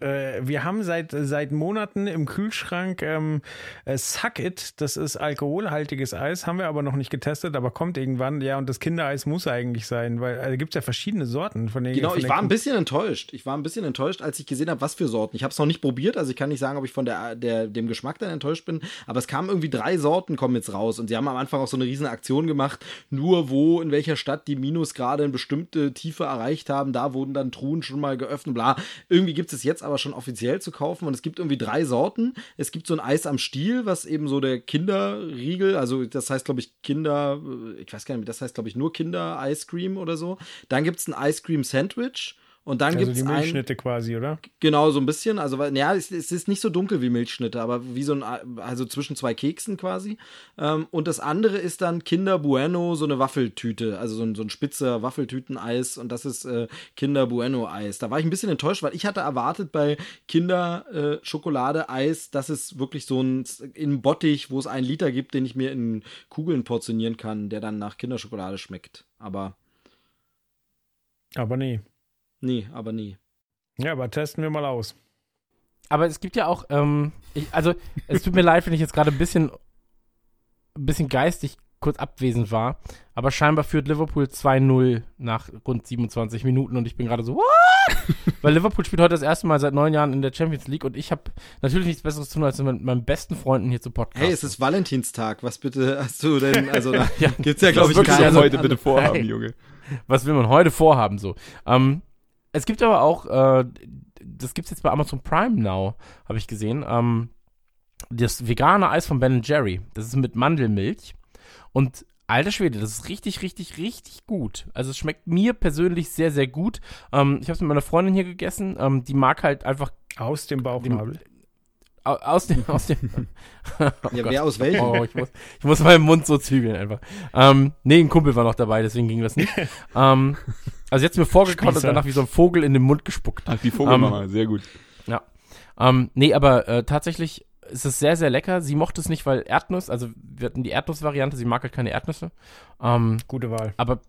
Äh, wir haben seit, seit Monaten im Kühlschrank ähm, äh, Suck It, das ist alkoholhaltiges Eis, haben wir aber noch nicht getestet, aber kommt irgendwann. Ja, und das Kindereis muss eigentlich sein, weil äh, da gibt es ja verschiedene Sorten von den Genau, von ich war ein bisschen enttäuscht. Ich war ein bisschen enttäuscht, als ich gesehen habe, was für Sorten. Ich habe es noch nicht probiert, also ich kann nicht sagen, ob ich von der, der, dem Geschmack dann enttäuscht bin, aber es kamen irgendwie drei Sorten kommen jetzt raus und sie haben am Anfang auch so eine riesen Aktion gemacht, nur wo, in welcher Stadt die Minusgrade eine bestimmte Tiefe erreicht haben, da wurden dann Truhen schon mal geöffnet, bla. Irgendwie gibt es jetzt aber schon offiziell zu kaufen und es gibt irgendwie drei Sorten. Es gibt so ein Eis am Stiel, was eben so der Kinderriegel, also das heißt, glaube ich, Kinder, ich weiß gar nicht, das heißt, glaube ich, nur Kinder-Ice Cream oder so. Dann gibt es ein Ice Cream Sandwich. Und dann also gibt die es ein, Milchschnitte quasi, oder? Genau, so ein bisschen. Also, naja, es, es ist nicht so dunkel wie Milchschnitte, aber wie so ein, also zwischen zwei Keksen quasi. Ähm, und das andere ist dann Kinder Bueno, so eine Waffeltüte, also so ein, so ein spitzer Waffeltüteneis. Und das ist äh, Kinder Bueno Eis. Da war ich ein bisschen enttäuscht, weil ich hatte erwartet bei Kinder äh, Schokolade Eis, dass es wirklich so ein in Bottich, wo es einen Liter gibt, den ich mir in Kugeln portionieren kann, der dann nach Kinderschokolade schmeckt. Aber Aber nee. Nee, aber nee. Ja, aber testen wir mal aus. Aber es gibt ja auch, ähm, ich, also es tut mir leid, wenn ich jetzt gerade ein bisschen, ein bisschen geistig kurz abwesend war, aber scheinbar führt Liverpool 2-0 nach rund 27 Minuten und ich bin gerade so, what? Weil Liverpool spielt heute das erste Mal seit neun Jahren in der Champions League und ich habe natürlich nichts Besseres zu tun, als mit meinen besten Freunden hier zu podcasten. Hey, es ist Valentinstag. Was bitte hast du denn? Also da Ja, gibt's ja, glaube ich, keine also heute bitte vorhaben, Hey. Junge. was will man heute vorhaben so. Ähm, es gibt aber auch, äh, das gibt's jetzt bei Amazon Prime Now, habe ich gesehen, ähm, das vegane Eis von Ben Jerry. Das ist mit Mandelmilch und alter Schwede, das ist richtig, richtig, richtig gut. Also es schmeckt mir persönlich sehr, sehr gut. Ähm, ich habe es mit meiner Freundin hier gegessen. Ähm, die mag halt einfach Aus dem Bauchnabel. au- aus dem, aus dem. oh Ja, wer aus welchem? Oh, ich muss, ich muss meinen Mund so zügeln einfach. Ähm, nee, ein Kumpel war noch dabei, deswegen ging das nicht. ähm, also jetzt mir vorgekaut und danach wie so ein Vogel in den Mund gespuckt. Ach, die Vogelmama, sehr gut. Ähm, nee, aber äh, tatsächlich ist es sehr, sehr lecker. Sie mochte es nicht, weil Erdnuss, also wir hatten die Erdnussvariante, sie mag halt keine Erdnüsse. Ähm, Gute Wahl. aber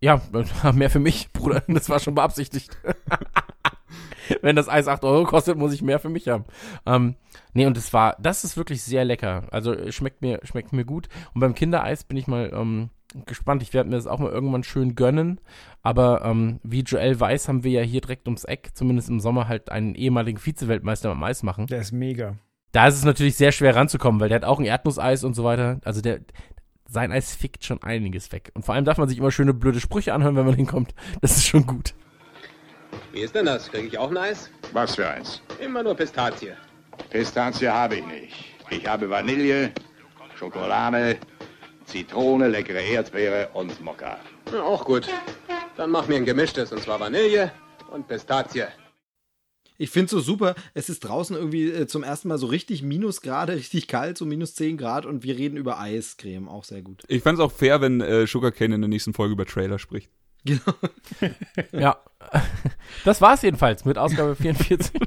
ja, mehr für mich, Bruder. Das war schon beabsichtigt. Wenn das Eis 8 Euro kostet, muss ich mehr für mich haben. Ähm, nee, und das war, das ist wirklich sehr lecker. Also schmeckt mir, schmeckt mir gut. Und beim Kindereis bin ich mal ähm, gespannt. Ich werde mir das auch mal irgendwann schön gönnen. Aber ähm, wie Joel weiß, haben wir ja hier direkt ums Eck, zumindest im Sommer, halt einen ehemaligen Vize-Weltmeister am Eis machen. Der ist mega. Da ist es natürlich sehr schwer ranzukommen, weil der hat auch ein Erdnusseis und so weiter. Also der, sein Eis fickt schon einiges weg. Und vor allem darf man sich immer schöne blöde Sprüche anhören, wenn man hinkommt. Das ist schon gut. Wie ist denn das? Kriege ich auch ein Eis? Was für eins? Immer nur Pistazie. Pistazie habe ich nicht. Ich habe Vanille, Schokolade, Zitrone, leckere Erdbeere und Mokka. Ja, auch gut. Dann mach mir ein gemischtes, und zwar Vanille und Pistazie. Ich finde so super, es ist draußen irgendwie äh, zum ersten Mal so richtig Minusgrade, richtig kalt, so minus 10 Grad und wir reden über Eiscreme, auch sehr gut. Ich fand's auch fair, wenn äh, Sugarcane in der nächsten Folge über Trailer spricht. Ja. Das war's jedenfalls mit Ausgabe 44.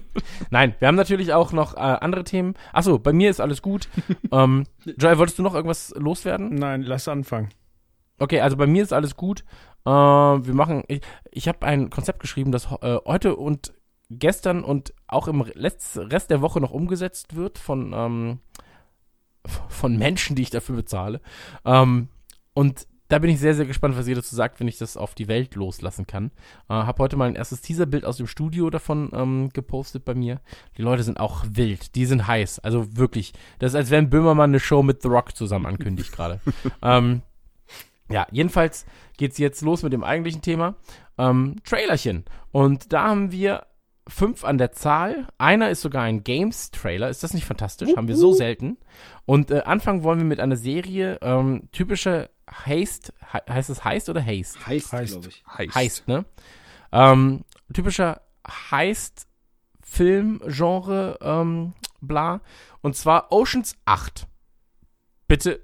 Nein, wir haben natürlich auch noch äh, andere Themen. Achso, bei mir ist alles gut. ähm, Joel, wolltest du noch irgendwas loswerden? Nein, lass anfangen. Okay, also bei mir ist alles gut. Äh, wir machen, ich, ich habe ein Konzept geschrieben, das äh, heute und gestern und auch im Letz Rest der Woche noch umgesetzt wird von, ähm, von Menschen, die ich dafür bezahle. Ähm, und da bin ich sehr, sehr gespannt, was ihr dazu sagt, wenn ich das auf die Welt loslassen kann. Äh, habe heute mal ein erstes Teaserbild aus dem Studio davon ähm, gepostet bei mir. Die Leute sind auch wild, die sind heiß. Also wirklich, das ist, als wenn Böhmermann eine Show mit The Rock zusammen ankündigt gerade. ähm, ja, jedenfalls geht's jetzt los mit dem eigentlichen Thema. Ähm, Trailerchen. Und da haben wir fünf an der Zahl. Einer ist sogar ein Games-Trailer. Ist das nicht fantastisch? Haben wir so selten. Und äh, anfangen wollen wir mit einer Serie, ähm, typische Heist, he heißt es Heist oder Haste? Heißt, Heißt. glaube ich. Heiß. Heist, ne? Ähm, typischer Heist-Film-Genre, ähm, bla. Und zwar Oceans 8. Bitte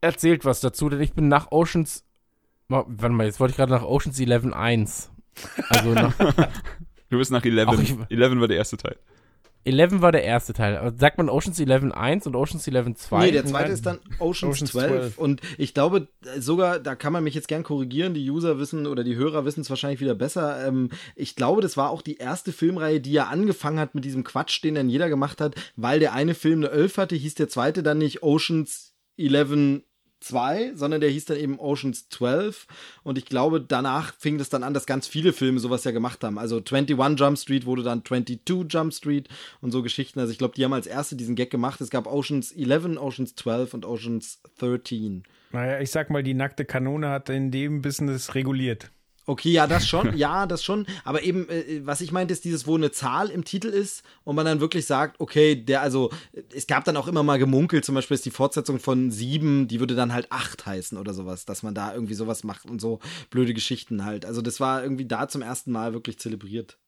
erzählt was dazu, denn ich bin nach Oceans Wa- Warte mal, jetzt wollte ich gerade nach Ocean's 11 1. Also nach Du bist nach 11. Ach, ich- 11 war der erste Teil. 11 war der erste Teil. Sagt man Ocean's 11 1 und Ocean's 11 2? Nee, der zweite ist dann Oceans, Oceans 12. 12. Und ich glaube sogar, da kann man mich jetzt gern korrigieren, die User wissen oder die Hörer wissen es wahrscheinlich wieder besser. Ähm, ich glaube, das war auch die erste Filmreihe, die ja angefangen hat mit diesem Quatsch, den dann jeder gemacht hat, weil der eine Film eine 11 hatte, hieß der zweite dann nicht Oceans 11 2, sondern der hieß dann eben Oceans 12 und ich glaube, danach fing das dann an, dass ganz viele Filme sowas ja gemacht haben. Also 21 Jump Street wurde dann 22 Jump Street und so Geschichten. Also ich glaube, die haben als erste diesen Gag gemacht. Es gab Oceans 11, Oceans 12 und Oceans 13. Naja, ich sag mal, die nackte Kanone hat in dem Business reguliert. Okay, ja, das schon, ja, das schon. Aber eben, äh, was ich meinte, ist dieses, wo eine Zahl im Titel ist und man dann wirklich sagt, okay, der, also, es gab dann auch immer mal gemunkelt, zum Beispiel ist die Fortsetzung von sieben, die würde dann halt acht heißen oder sowas, dass man da irgendwie sowas macht und so blöde Geschichten halt. Also, das war irgendwie da zum ersten Mal wirklich zelebriert.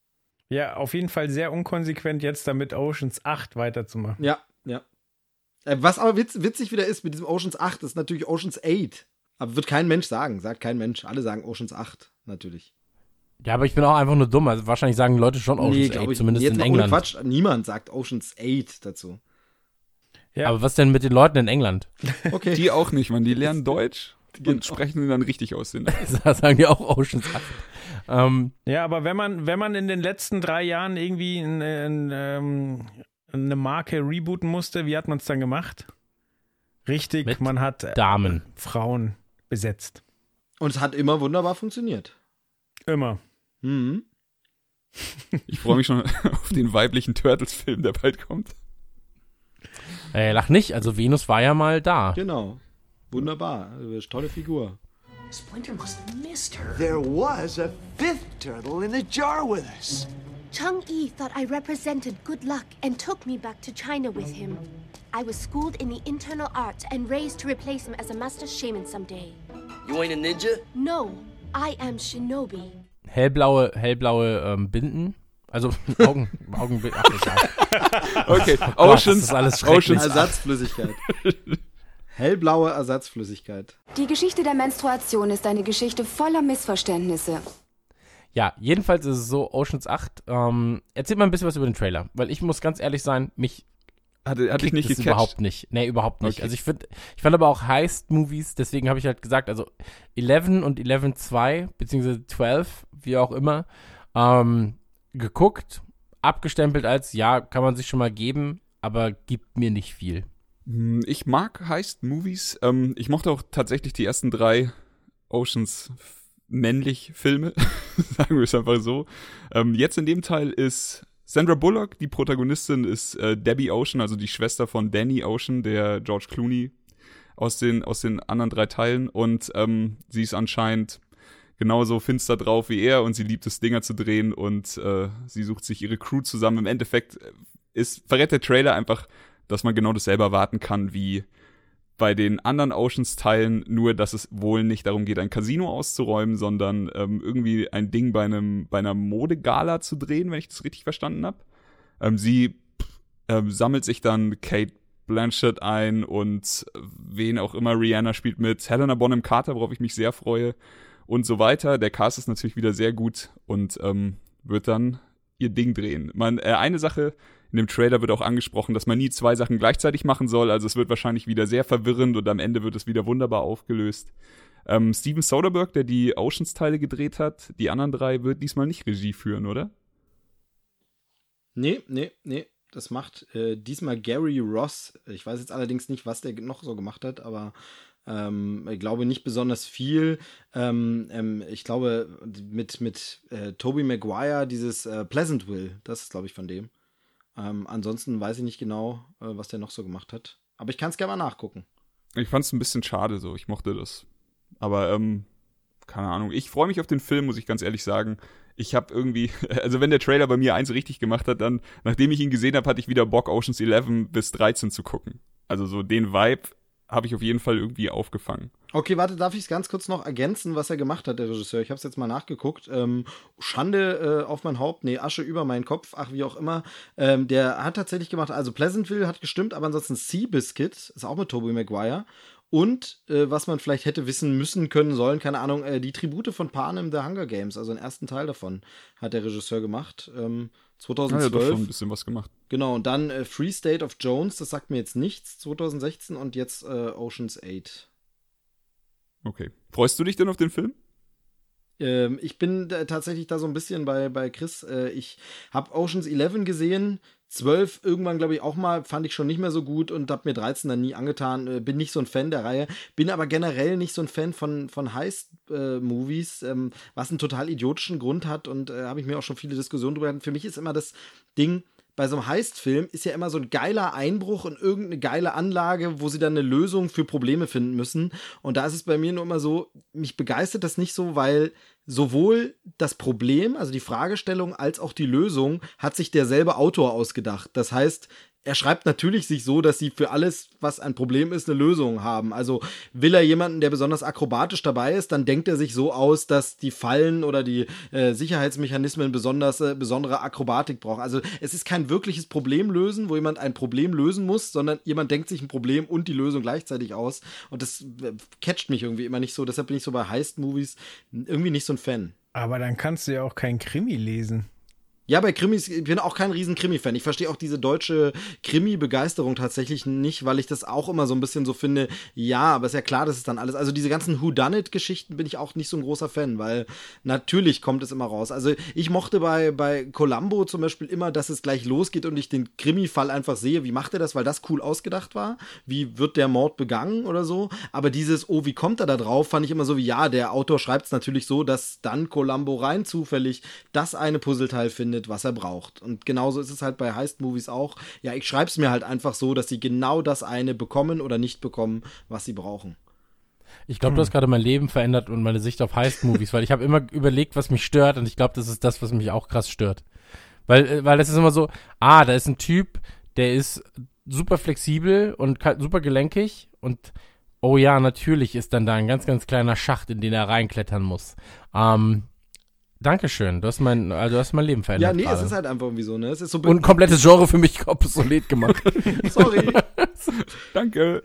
Ja, auf jeden Fall sehr unkonsequent, jetzt damit Oceans 8 weiterzumachen. Ja, ja. Äh, Was aber witz, witzig wieder ist mit diesem Oceans 8, ist natürlich Oceans 8. Aber wird kein Mensch sagen, sagt kein Mensch. Alle sagen Oceans 8, natürlich. Ja, aber ich bin auch einfach nur dumm. Also wahrscheinlich sagen Leute schon Ocean's glaub 8, zumindest jetzt in mal England. Ohne Quatsch, niemand sagt Oceans 8 dazu. Ja. Aber was denn mit den Leuten in England? Okay. Die auch nicht, man. Die lernen Deutsch und sprechen dann richtig aus. Den Da sagen die auch Ocean's 8. Ähm, Ja, aber wenn man, wenn man in den letzten drei Jahren irgendwie ein, ein, ähm, eine Marke rebooten musste, wie hat man es dann gemacht? Richtig, Mit man hat äh, Damen. Frauen besetzt. Und es hat immer wunderbar funktioniert. Immer. Mhm. Ich freue mich schon auf den weiblichen Turtles-Film, der bald kommt. äh, lach nicht, also Venus war ja mal da. Genau. Wunderbar. Äh, Tolle Figur. Splinter must have missed her. There was a fifth turtle in a jar with us. Chung Yi thought I represented good luck and took me back to China with him. I was schooled in the internal arts and raised to replace him as a master shaman someday. You ain't a ninja? No, I am Shinobi. Hellblaue, hellblaue ähm, Binden. Also Augen, Augenbild. Ach, egal. Okay, Oh Gott, Oceans, das ist alles schrecklich. Oceans Ersatzflüssigkeit. Hellblaue Ersatzflüssigkeit. Die Geschichte der Menstruation ist eine Geschichte voller Missverständnisse. Ja, jedenfalls ist es so, Oceans 8, ähm, erzählt mal ein bisschen was über den Trailer, weil ich muss ganz ehrlich sein, mich Hatte, hatte ich nicht gecatcht. überhaupt nicht. Nee, überhaupt nicht. Okay. Also ich finde, ich fand aber auch Heist-Movies, deswegen habe ich halt gesagt, also 11 und 11 2, beziehungsweise 12, wie auch immer, ähm, geguckt, abgestempelt als, ja, kann man sich schon mal geben, aber gibt mir nicht viel. Hm, Ich mag Heist-Movies. Ähm, ich mochte auch tatsächlich die ersten drei Oceans männlich Filme, sagen wir es einfach so. Ähm, jetzt in dem Teil ist Sandra Bullock, die Protagonistin ist äh, Debbie Ocean, also die Schwester von Danny Ocean, der George Clooney aus den, aus den anderen drei Teilen. Und ähm, sie ist anscheinend genauso finster drauf wie er und sie liebt es, Dinger zu drehen und äh, sie sucht sich ihre Crew zusammen. Im Endeffekt äh, ist, verrät der Trailer einfach, dass man genau dasselbe erwarten kann wie bei den anderen Oceans-Teilen, nur dass es wohl nicht darum geht, ein Casino auszuräumen, sondern ähm, irgendwie ein Ding bei einem bei einer Modegala zu drehen, wenn ich das richtig verstanden habe. Ähm, sie ähm, sammelt sich dann Kate Blanchett ein und wen auch immer Rihanna spielt mit Helena Bonham Carter, worauf ich mich sehr freue und so weiter. Der Cast ist natürlich wieder sehr gut und ähm, wird dann ihr Ding drehen. Man, äh, eine Sache in dem Trailer wird auch angesprochen, dass man nie zwei Sachen gleichzeitig machen soll. Also es wird wahrscheinlich wieder sehr verwirrend und am Ende wird es wieder wunderbar aufgelöst. Ähm, Steven Soderbergh, der die Oceans-Teile gedreht hat, die anderen drei wird diesmal nicht Regie führen, oder? Nee, nee, nee. Das macht äh, diesmal Gary Ross. Ich weiß jetzt allerdings nicht, was der noch so gemacht hat, aber ähm, ich glaube nicht besonders viel. Ähm, ähm, ich glaube mit, mit äh, Tobey Maguire dieses äh, Pleasantville, das ist glaube ich von dem. Ähm, ansonsten weiß ich nicht genau, äh, was der noch so gemacht hat. Aber ich kann es gerne mal nachgucken. Ich fand es ein bisschen schade so, ich mochte das. Aber, ähm, keine Ahnung. Ich freue mich auf den Film, muss ich ganz ehrlich sagen. Ich habe irgendwie, also wenn der Trailer bei mir eins richtig gemacht hat, dann, nachdem ich ihn gesehen habe, hatte ich wieder Bock, Oceans 11 bis 13 zu gucken. Also so den Vibe habe ich auf jeden Fall irgendwie aufgefangen. Okay, warte, darf ich es ganz kurz noch ergänzen, was er gemacht hat, der Regisseur? Ich habe es jetzt mal nachgeguckt. Ähm, Schande äh, auf mein Haupt, nee, Asche über meinen Kopf, ach, wie auch immer. Ähm, der hat tatsächlich gemacht, also Pleasantville hat gestimmt, aber ansonsten Seabiscuit ist auch mit Tobey Maguire. Und äh, was man vielleicht hätte wissen müssen können sollen, keine Ahnung, äh, die Tribute von Panem The Hunger Games, also den ersten Teil davon, hat der Regisseur gemacht. Ähm, 2012. Hat er doch schon ein bisschen was gemacht. Genau, und dann äh, Free State of Jones, das sagt mir jetzt nichts, 2016 und jetzt äh, Oceans 8. Okay. Freust du dich denn auf den Film? Ähm, ich bin da tatsächlich da so ein bisschen bei, bei Chris. Äh, ich habe Oceans 11 gesehen, 12 irgendwann, glaube ich, auch mal, fand ich schon nicht mehr so gut und habe mir 13 dann nie angetan. Äh, bin nicht so ein Fan der Reihe. Bin aber generell nicht so ein Fan von, von Heist-Movies, äh, ähm, was einen total idiotischen Grund hat und äh, habe ich mir auch schon viele Diskussionen drüber gehabt. Für mich ist immer das Ding, bei so einem Heist-Film ist ja immer so ein geiler Einbruch in irgendeine geile Anlage, wo sie dann eine Lösung für Probleme finden müssen. Und da ist es bei mir nur immer so, mich begeistert das nicht so, weil sowohl das Problem, also die Fragestellung, als auch die Lösung hat sich derselbe Autor ausgedacht. Das heißt, er schreibt natürlich sich so, dass sie für alles, was ein Problem ist, eine Lösung haben. Also will er jemanden, der besonders akrobatisch dabei ist, dann denkt er sich so aus, dass die Fallen oder die äh, Sicherheitsmechanismen besonders äh, besondere Akrobatik brauchen. Also es ist kein wirkliches Problem lösen, wo jemand ein Problem lösen muss, sondern jemand denkt sich ein Problem und die Lösung gleichzeitig aus. Und das äh, catcht mich irgendwie immer nicht so. Deshalb bin ich so bei Heist-Movies irgendwie nicht so ein Fan. Aber dann kannst du ja auch kein Krimi lesen. Ja, bei Krimis, ich bin auch kein riesen Krimi-Fan. Ich verstehe auch diese deutsche Krimi-Begeisterung tatsächlich nicht, weil ich das auch immer so ein bisschen so finde, ja, aber ist ja klar, das ist dann alles. Also diese ganzen Whodunit-Geschichten bin ich auch nicht so ein großer Fan, weil natürlich kommt es immer raus. Also ich mochte bei, bei Columbo zum Beispiel immer, dass es gleich losgeht und ich den Krimi-Fall einfach sehe, wie macht er das, weil das cool ausgedacht war. Wie wird der Mord begangen oder so. Aber dieses, oh, wie kommt er da drauf, fand ich immer so wie, ja, der Autor schreibt es natürlich so, dass dann Columbo rein zufällig das eine Puzzleteil findet findet, was er braucht. Und genauso ist es halt bei Heist-Movies auch. Ja, ich schreibe es mir halt einfach so, dass sie genau das eine bekommen oder nicht bekommen, was sie brauchen. Ich glaube, du hast gerade mein Leben verändert und meine Sicht auf Heist-Movies, weil ich habe immer überlegt, was mich stört und ich glaube, das ist das, was mich auch krass stört. Weil, äh, weil das ist immer so, ah, da ist ein Typ, der ist super flexibel und super gelenkig und oh ja, natürlich ist dann da ein ganz, ganz kleiner Schacht, in den er reinklettern muss. Ähm, Dankeschön, du hast mein, also du hast mein Leben verändert. Ja, nee, gerade. es ist halt einfach irgendwie so, ne? Es ist so Und ein komplettes Genre für mich obsolet gemacht. Sorry. Danke.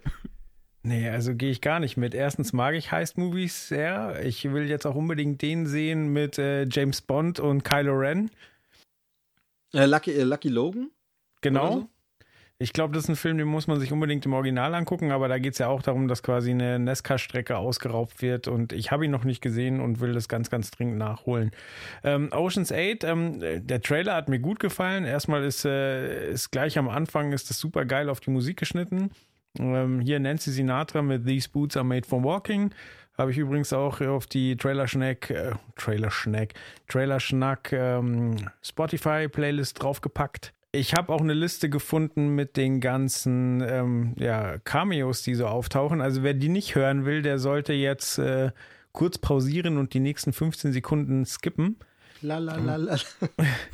Nee, also gehe ich gar nicht mit. Erstens mag ich Heist-Movies sehr. Ich will jetzt auch unbedingt den sehen mit äh, James Bond und Kylo Ren. Äh, Lucky, äh, Lucky Logan? Genau. Oder so? Ich glaube, das ist ein Film, den muss man sich unbedingt im Original angucken, aber da geht es ja auch darum, dass quasi eine Nesca-Strecke ausgeraubt wird und ich habe ihn noch nicht gesehen und will das ganz, ganz dringend nachholen. Ähm, Oceans 8, ähm, der Trailer hat mir gut gefallen. Erstmal ist, äh, ist gleich am Anfang ist das super geil auf die Musik geschnitten. Ähm, hier Nancy Sinatra mit These Boots are made for walking. Habe ich übrigens auch auf die Trailer-Schnack, äh, Trailer-Schnack, Trailer-Schnack ähm, Spotify-Playlist draufgepackt. Ich habe auch eine Liste gefunden mit den ganzen ähm, ja, Cameos, die so auftauchen. Also wer die nicht hören will, der sollte jetzt äh, kurz pausieren und die nächsten 15 Sekunden skippen.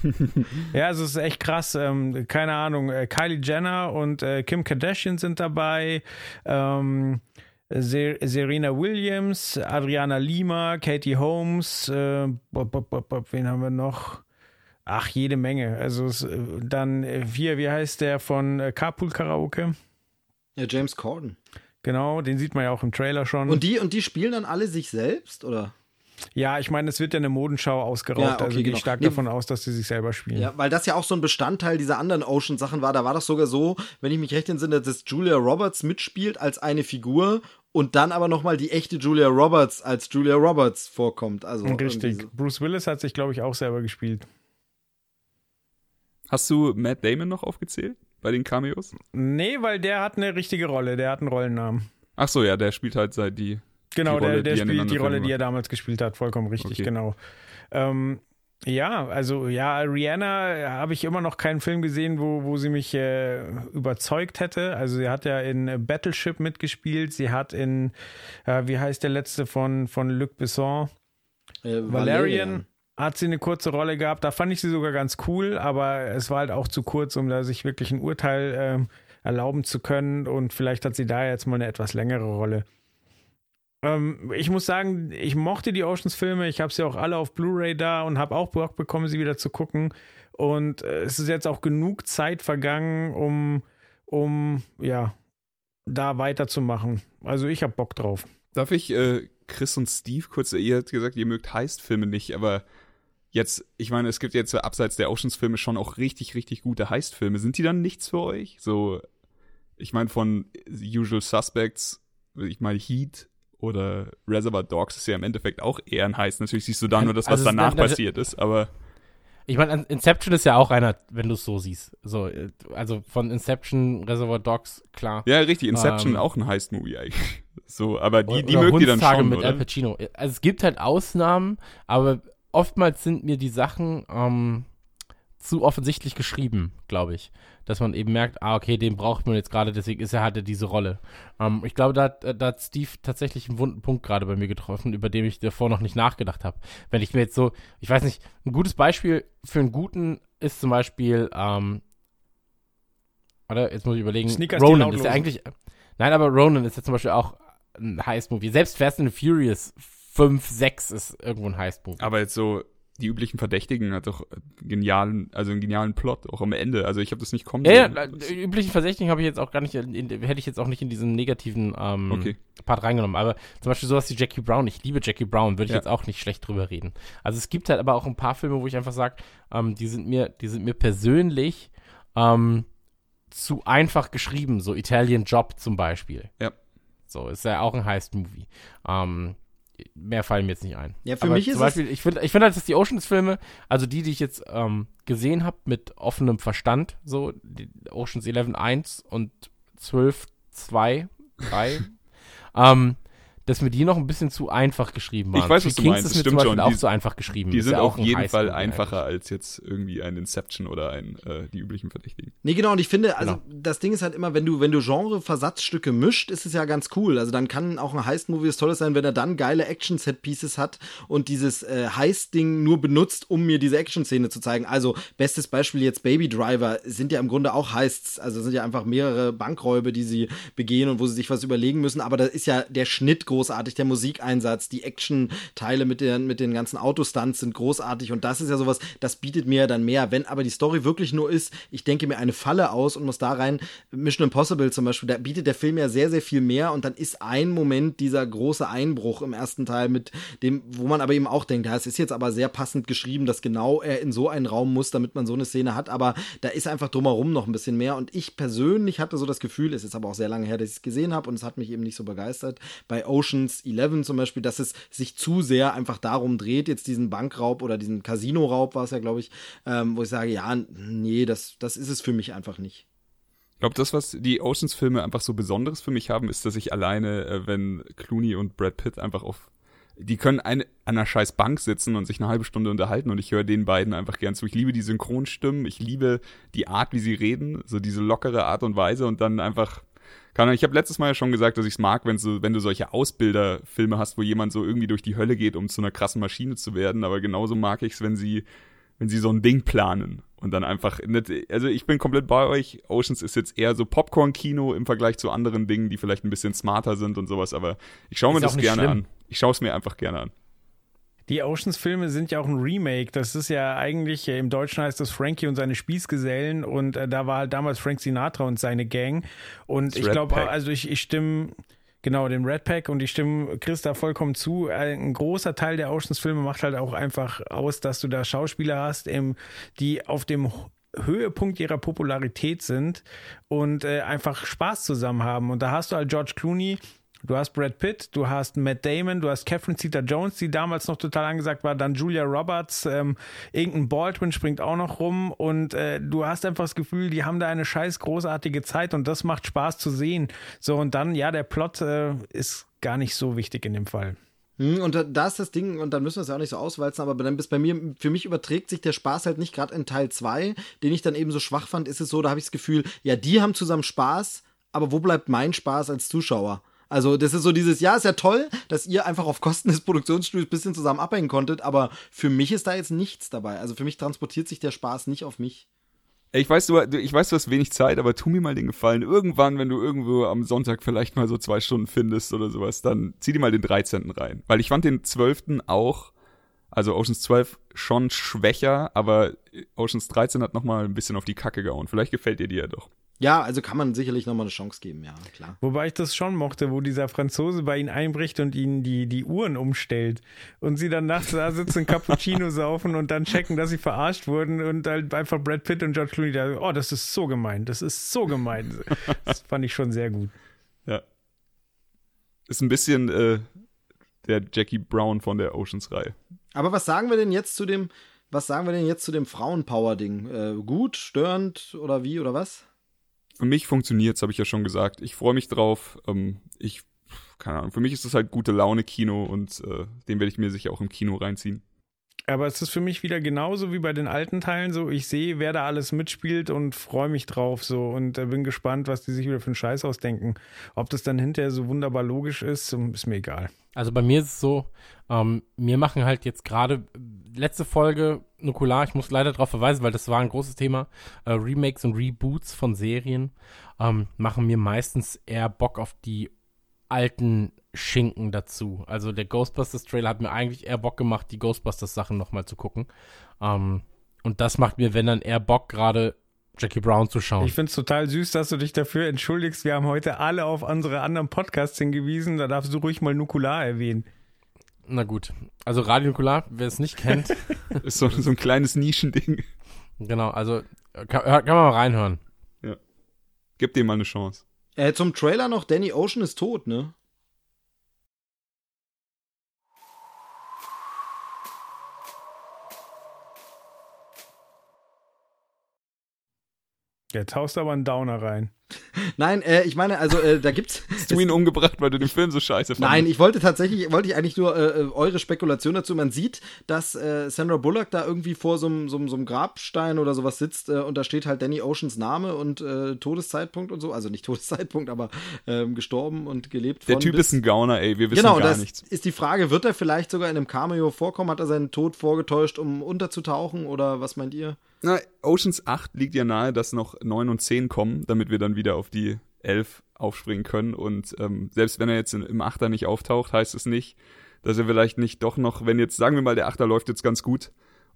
Ja, also es ist echt krass. Ähm, keine Ahnung, äh, Kylie Jenner und äh, Kim Kardashian sind dabei. Ähm, Ser Serena Williams, Adriana Lima, Katie Holmes, äh, wen haben wir noch? Ach, jede Menge. Also es, äh, dann äh, hier, wie heißt der von äh, Carpool Karaoke? Ja, James Corden. Genau, den sieht man ja auch im Trailer schon. Und die, und die spielen dann alle sich selbst, oder? Ja, ich meine, es wird ja eine Modenschau ausgeraubt, Ja, okay, also gehe genau. ich stark Nee, davon aus, dass die sich selber spielen. Ja, weil das ja auch so ein Bestandteil dieser anderen Ocean-Sachen war. Da war das sogar so, wenn ich mich recht entsinne, dass Julia Roberts mitspielt als eine Figur und dann aber nochmal die echte Julia Roberts als Julia Roberts vorkommt. Also Richtig. Bruce Willis hat sich, glaube ich, auch selber gespielt. Hast du Matt Damon noch aufgezählt bei den Cameos? Nee, weil der hat eine richtige Rolle, der hat einen Rollennamen. Ach so, ja, der spielt halt seit die. Genau, die Rolle, der, der er spielt die Rolle, Filmen die er damals gespielt hat, vollkommen richtig, Okay. genau. Ähm, ja, also ja, Rihanna habe ich immer noch keinen Film gesehen, wo, wo sie mich äh, überzeugt hätte. Also sie hat ja in Battleship mitgespielt, sie hat in, äh, wie heißt der letzte von, von Luc Besson? Äh, Valerian. Hat sie eine kurze Rolle gehabt, da fand ich sie sogar ganz cool, aber es war halt auch zu kurz, um da sich wirklich ein Urteil ähm, erlauben zu können und vielleicht hat sie da jetzt mal eine etwas längere Rolle. Ähm, ich muss sagen, ich mochte die Oceans-Filme. Ich habe sie auch alle auf Blu-ray da und habe auch Bock bekommen, sie wieder zu gucken. Und äh, es ist jetzt auch genug Zeit vergangen, um, um ja, da weiterzumachen. Also ich habe Bock drauf. Darf ich äh, Chris und Steve kurz, ihr habt gesagt, ihr mögt Heist-Filme nicht, aber jetzt, ich meine, es gibt jetzt abseits der Oceans-Filme schon auch richtig, richtig gute Heist-Filme. Sind die dann nichts für euch? So, ich meine, von Usual Suspects, ich meine, Heat oder Reservoir Dogs ist ja im Endeffekt auch eher ein Heist. Natürlich siehst du da nur das, was Also danach na- na- passiert ist, aber Ich meine, Inception ist ja auch einer, wenn du es so siehst. So, also von Inception, Reservoir Dogs, klar. ja, richtig, Inception Ähm, auch ein Heist-Movie eigentlich. So, aber die, die mögt ihr dann schon, mit oder? Al Pacino. Also es gibt halt Ausnahmen, aber oftmals sind mir die Sachen ähm, zu offensichtlich geschrieben, glaube ich. Dass man eben merkt, ah, okay, den braucht man jetzt gerade, deswegen ist er hatte diese Rolle. Ähm, ich glaube, da, hat- da hat Steve tatsächlich einen wunden Punkt gerade bei mir getroffen, über den ich davor noch nicht nachgedacht habe. Wenn ich mir jetzt so, ich weiß nicht, ein gutes Beispiel für einen guten ist zum Beispiel, ähm, oder jetzt muss ich überlegen, Sneakers, Ronan ist ja eigentlich, nein, aber Ronan ist ja zum Beispiel auch ein Heist-Movie. Selbst Fast and Furious 5, 6 ist irgendwo ein Heist-Movie. Aber jetzt so, die üblichen Verdächtigen hat doch genialen, also einen genialen Plot, auch am Ende. Also ich habe das nicht kommen Ja, ja, die üblichen Verdächtigen habe ich jetzt auch gar nicht, in, hätte ich jetzt auch nicht in diesen negativen ähm, Okay. Part reingenommen. Aber zum Beispiel sowas wie Jackie Brown, ich liebe Jackie Brown, würde ich Ja. jetzt auch nicht schlecht drüber reden. Also es gibt halt aber auch ein paar Filme, wo ich einfach sage, ähm, die sind mir, die sind mir persönlich ähm, zu einfach geschrieben, so Italian Job zum Beispiel. Ja. So, ist ja auch ein Heist-Movie. Ähm, mehr fallen mir jetzt nicht ein. Ja, für Aber mich zum ist Beispiel, ich finde ich finde halt, dass die Oceans-Filme, also die, die ich jetzt ähm, gesehen habe mit offenem Verstand, so die Oceans 11 1 und 12 2, 3, ähm, dass mir die noch ein bisschen zu einfach geschrieben waren. Ich weiß, was du Kings meinst, ist stimmt schon. auch Die- zu einfach geschrieben. Die sind ja auf jeden Fall einfacher als jetzt irgendwie ein Inception oder ein äh, die üblichen Verdächtigen. Nee, genau, und ich finde, also Genau. das Ding ist halt immer, wenn du, wenn du Genre-Versatzstücke mischt, ist es ja ganz cool. Also dann kann auch ein Heist-Movie das Tolles sein, wenn er dann geile Action-Set-Pieces hat und dieses äh, Heist-Ding nur benutzt, um mir diese Action-Szene zu zeigen. Also, bestes Beispiel jetzt Baby Driver sind ja im Grunde auch Heists, also sind ja einfach mehrere Bankräube, die sie begehen und wo sie sich was überlegen müssen. Aber da ist ja der Schnitt großartig, der Musikeinsatz, die Action-Teile mit den, mit den ganzen Autostunts sind großartig. Und das ist ja sowas, das bietet mir dann mehr. Wenn aber die Story wirklich nur ist, ich denke mir eine Falle aus und muss da rein, Mission Impossible zum Beispiel, da bietet der Film ja sehr, sehr viel mehr. Und dann ist ein Moment dieser große Einbruch im ersten Teil mit dem, wo man aber eben auch denkt, es ist jetzt aber sehr passend geschrieben, dass genau er in so einen Raum muss, damit man so eine Szene hat, aber da ist einfach drumherum noch ein bisschen mehr. Und ich persönlich hatte so das Gefühl, es ist aber auch sehr lange her, dass ich es gesehen habe und es hat mich eben nicht so begeistert, bei Oceans 11 zum Beispiel, dass es sich zu sehr einfach darum dreht, jetzt diesen Bankraub oder diesen Casino-Raub war es ja, glaube ich, ähm, wo ich sage, ja, nee, das, das ist es für mich einfach nicht. Ich glaube, das, was die Oceans-Filme einfach so Besonderes für mich haben, ist, dass ich alleine, äh, wenn Clooney und Brad Pitt einfach auf die können eine, an einer scheiß Bank sitzen und sich eine halbe Stunde unterhalten und ich höre den beiden einfach gern zu. Ich liebe die Synchronstimmen, ich liebe die Art, wie sie reden, so diese lockere Art und Weise und dann einfach Ahnung, ich habe letztes Mal ja schon gesagt, dass ich es mag, wenn so, wenn du solche Ausbilderfilme hast, wo jemand so irgendwie durch die Hölle geht, um zu einer krassen Maschine zu werden, aber genauso mag ich es, wenn sie wenn sie so ein Ding planen und dann einfach, nicht, also ich bin komplett bei euch. Oceans ist jetzt eher so Popcorn-Kino im Vergleich zu anderen Dingen, die vielleicht ein bisschen smarter sind und sowas, aber ich schaue mir das gerne schlimm. an. Ich schaue es mir einfach gerne an. Die Oceans-Filme sind ja auch ein Remake. Das ist ja eigentlich, äh, im Deutschen heißt das Frankie und seine Spießgesellen und äh, da war halt damals Frank Sinatra und seine Gang. Und Das ich glaube, also ich, ich stimme, genau, dem Red Pack und ich stimme Chris da vollkommen zu. Äh, Ein großer Teil der Oceans-Filme macht halt auch einfach aus, dass du da Schauspieler hast, die auf dem Höhepunkt ihrer Popularität sind und äh, einfach Spaß zusammen haben. Und da hast du halt George Clooney, du hast Brad Pitt, du hast Matt Damon, du hast Catherine Zeta-Jones, die damals noch total angesagt war, dann Julia Roberts, ähm, irgendein Baldwin springt auch noch rum und äh, du hast einfach das Gefühl, die haben da eine scheiß großartige Zeit und das macht Spaß zu sehen. So und dann, ja, der Plot äh, ist gar nicht so wichtig in dem Fall. Hm, Und da, ist das Ding, und dann müssen wir es ja auch nicht so auswalzen, aber dann bis bei mir, für mich überträgt sich der Spaß halt nicht gerade in Teil 2, den ich dann eben so schwach fand, ist es so, da habe ich das Gefühl, ja, die haben zusammen Spaß, aber wo bleibt mein Spaß als Zuschauer? Also, das ist so dieses, ja, ist ja toll, dass ihr einfach auf Kosten des Produktionsstudios ein bisschen zusammen abhängen konntet, aber für mich ist da jetzt nichts dabei. Also für mich transportiert sich der Spaß nicht auf mich. Ich weiß, du- ich weiß, du hast wenig Zeit, aber tu mir mal den Gefallen. Irgendwann, wenn du irgendwo am Sonntag vielleicht mal so zwei Stunden findest oder sowas, dann zieh dir mal den 13. rein. Weil ich fand den 12. auch, also Oceans 12 schon schwächer, aber Oceans 13 hat nochmal ein bisschen auf die Kacke gehauen. Vielleicht gefällt dir die ja doch. Ja, also kann man sicherlich nochmal eine Chance geben, ja, klar. Wobei ich das schon mochte, wo dieser Franzose bei ihnen einbricht und ihnen die, die Uhren umstellt. Und sie dann nachts da sitzen, Cappuccino saufen und dann checken, dass sie verarscht wurden und halt einfach Brad Pitt und George Clooney da, oh, das ist so gemein, das ist so gemein. Das fand ich schon sehr gut. Ja. Ist ein bisschen äh, der Jackie Brown von der Oceans-Reihe. Aber was sagen wir denn jetzt zu dem, was sagen wir denn jetzt zu dem Frauenpower-Ding? Äh, gut, störend oder wie oder was? Für mich funktioniert's, habe ich ja schon gesagt. Ich freue mich drauf. Ähm, ich, keine Ahnung, für mich ist das halt gute Laune-Kino und äh, den werde ich mir sicher auch im Kino reinziehen. Aber es ist für mich wieder genauso wie bei den alten Teilen so. Ich sehe, wer da alles mitspielt und freue mich drauf so und äh, bin gespannt, was die sich wieder für einen Scheiß ausdenken. Ob das dann hinterher so wunderbar logisch ist, ist mir egal. Also bei mir ist es so, ähm, mir machen halt jetzt gerade letzte Folge Nukular, ich muss leider darauf verweisen, weil das war ein großes Thema, äh, Remakes und Reboots von Serien ähm, machen mir meistens eher Bock auf die alten Schinken dazu. Also der Ghostbusters-Trailer hat mir eigentlich eher Bock gemacht, die Ghostbusters-Sachen nochmal zu gucken. Ähm, und das macht mir, wenn dann eher Bock, gerade Jackie Brown zu schauen. Ich finde es total süß, dass du dich dafür entschuldigst. Wir haben heute alle auf unsere anderen Podcasts hingewiesen. Da darfst du ruhig mal Nukular erwähnen. Na gut. Also Radio Nukular, wer es nicht kennt. ist so, so ein kleines Nischending. Genau, also kann, kann man mal reinhören. Ja. Gib dem mal eine Chance. Äh, zum Trailer noch, Danny Ocean ist tot, ne? Jetzt haust du aber einen Downer rein. Nein, äh, ich meine, also äh, da gibt's. Hast du ihn umgebracht, weil du den Film so scheiße fandest? Nein, ich wollte tatsächlich, wollte ich eigentlich nur äh, eure Spekulation dazu. Man sieht, dass äh, Sandra Bullock da irgendwie vor so einem Grabstein oder sowas sitzt äh, und da steht halt Danny Oceans Name und äh, Todeszeitpunkt und so. Also nicht Todeszeitpunkt, aber ähm, gestorben und gelebt. Der Typ ist ein Gauner, ey. Wir wissen genau, gar das nichts. Ist die Frage, wird er vielleicht sogar in einem Cameo vorkommen? Hat er seinen Tod vorgetäuscht, um unterzutauchen oder was meint ihr? Na, Oceans 8 liegt ja nahe, dass noch 9 und 10 kommen, damit wir dann wieder auf die 11 aufspringen können. Und ähm, selbst wenn er jetzt im Achter nicht auftaucht, heißt es nicht, dass er vielleicht nicht doch noch, wenn jetzt, sagen wir mal, der Achter läuft jetzt ganz gut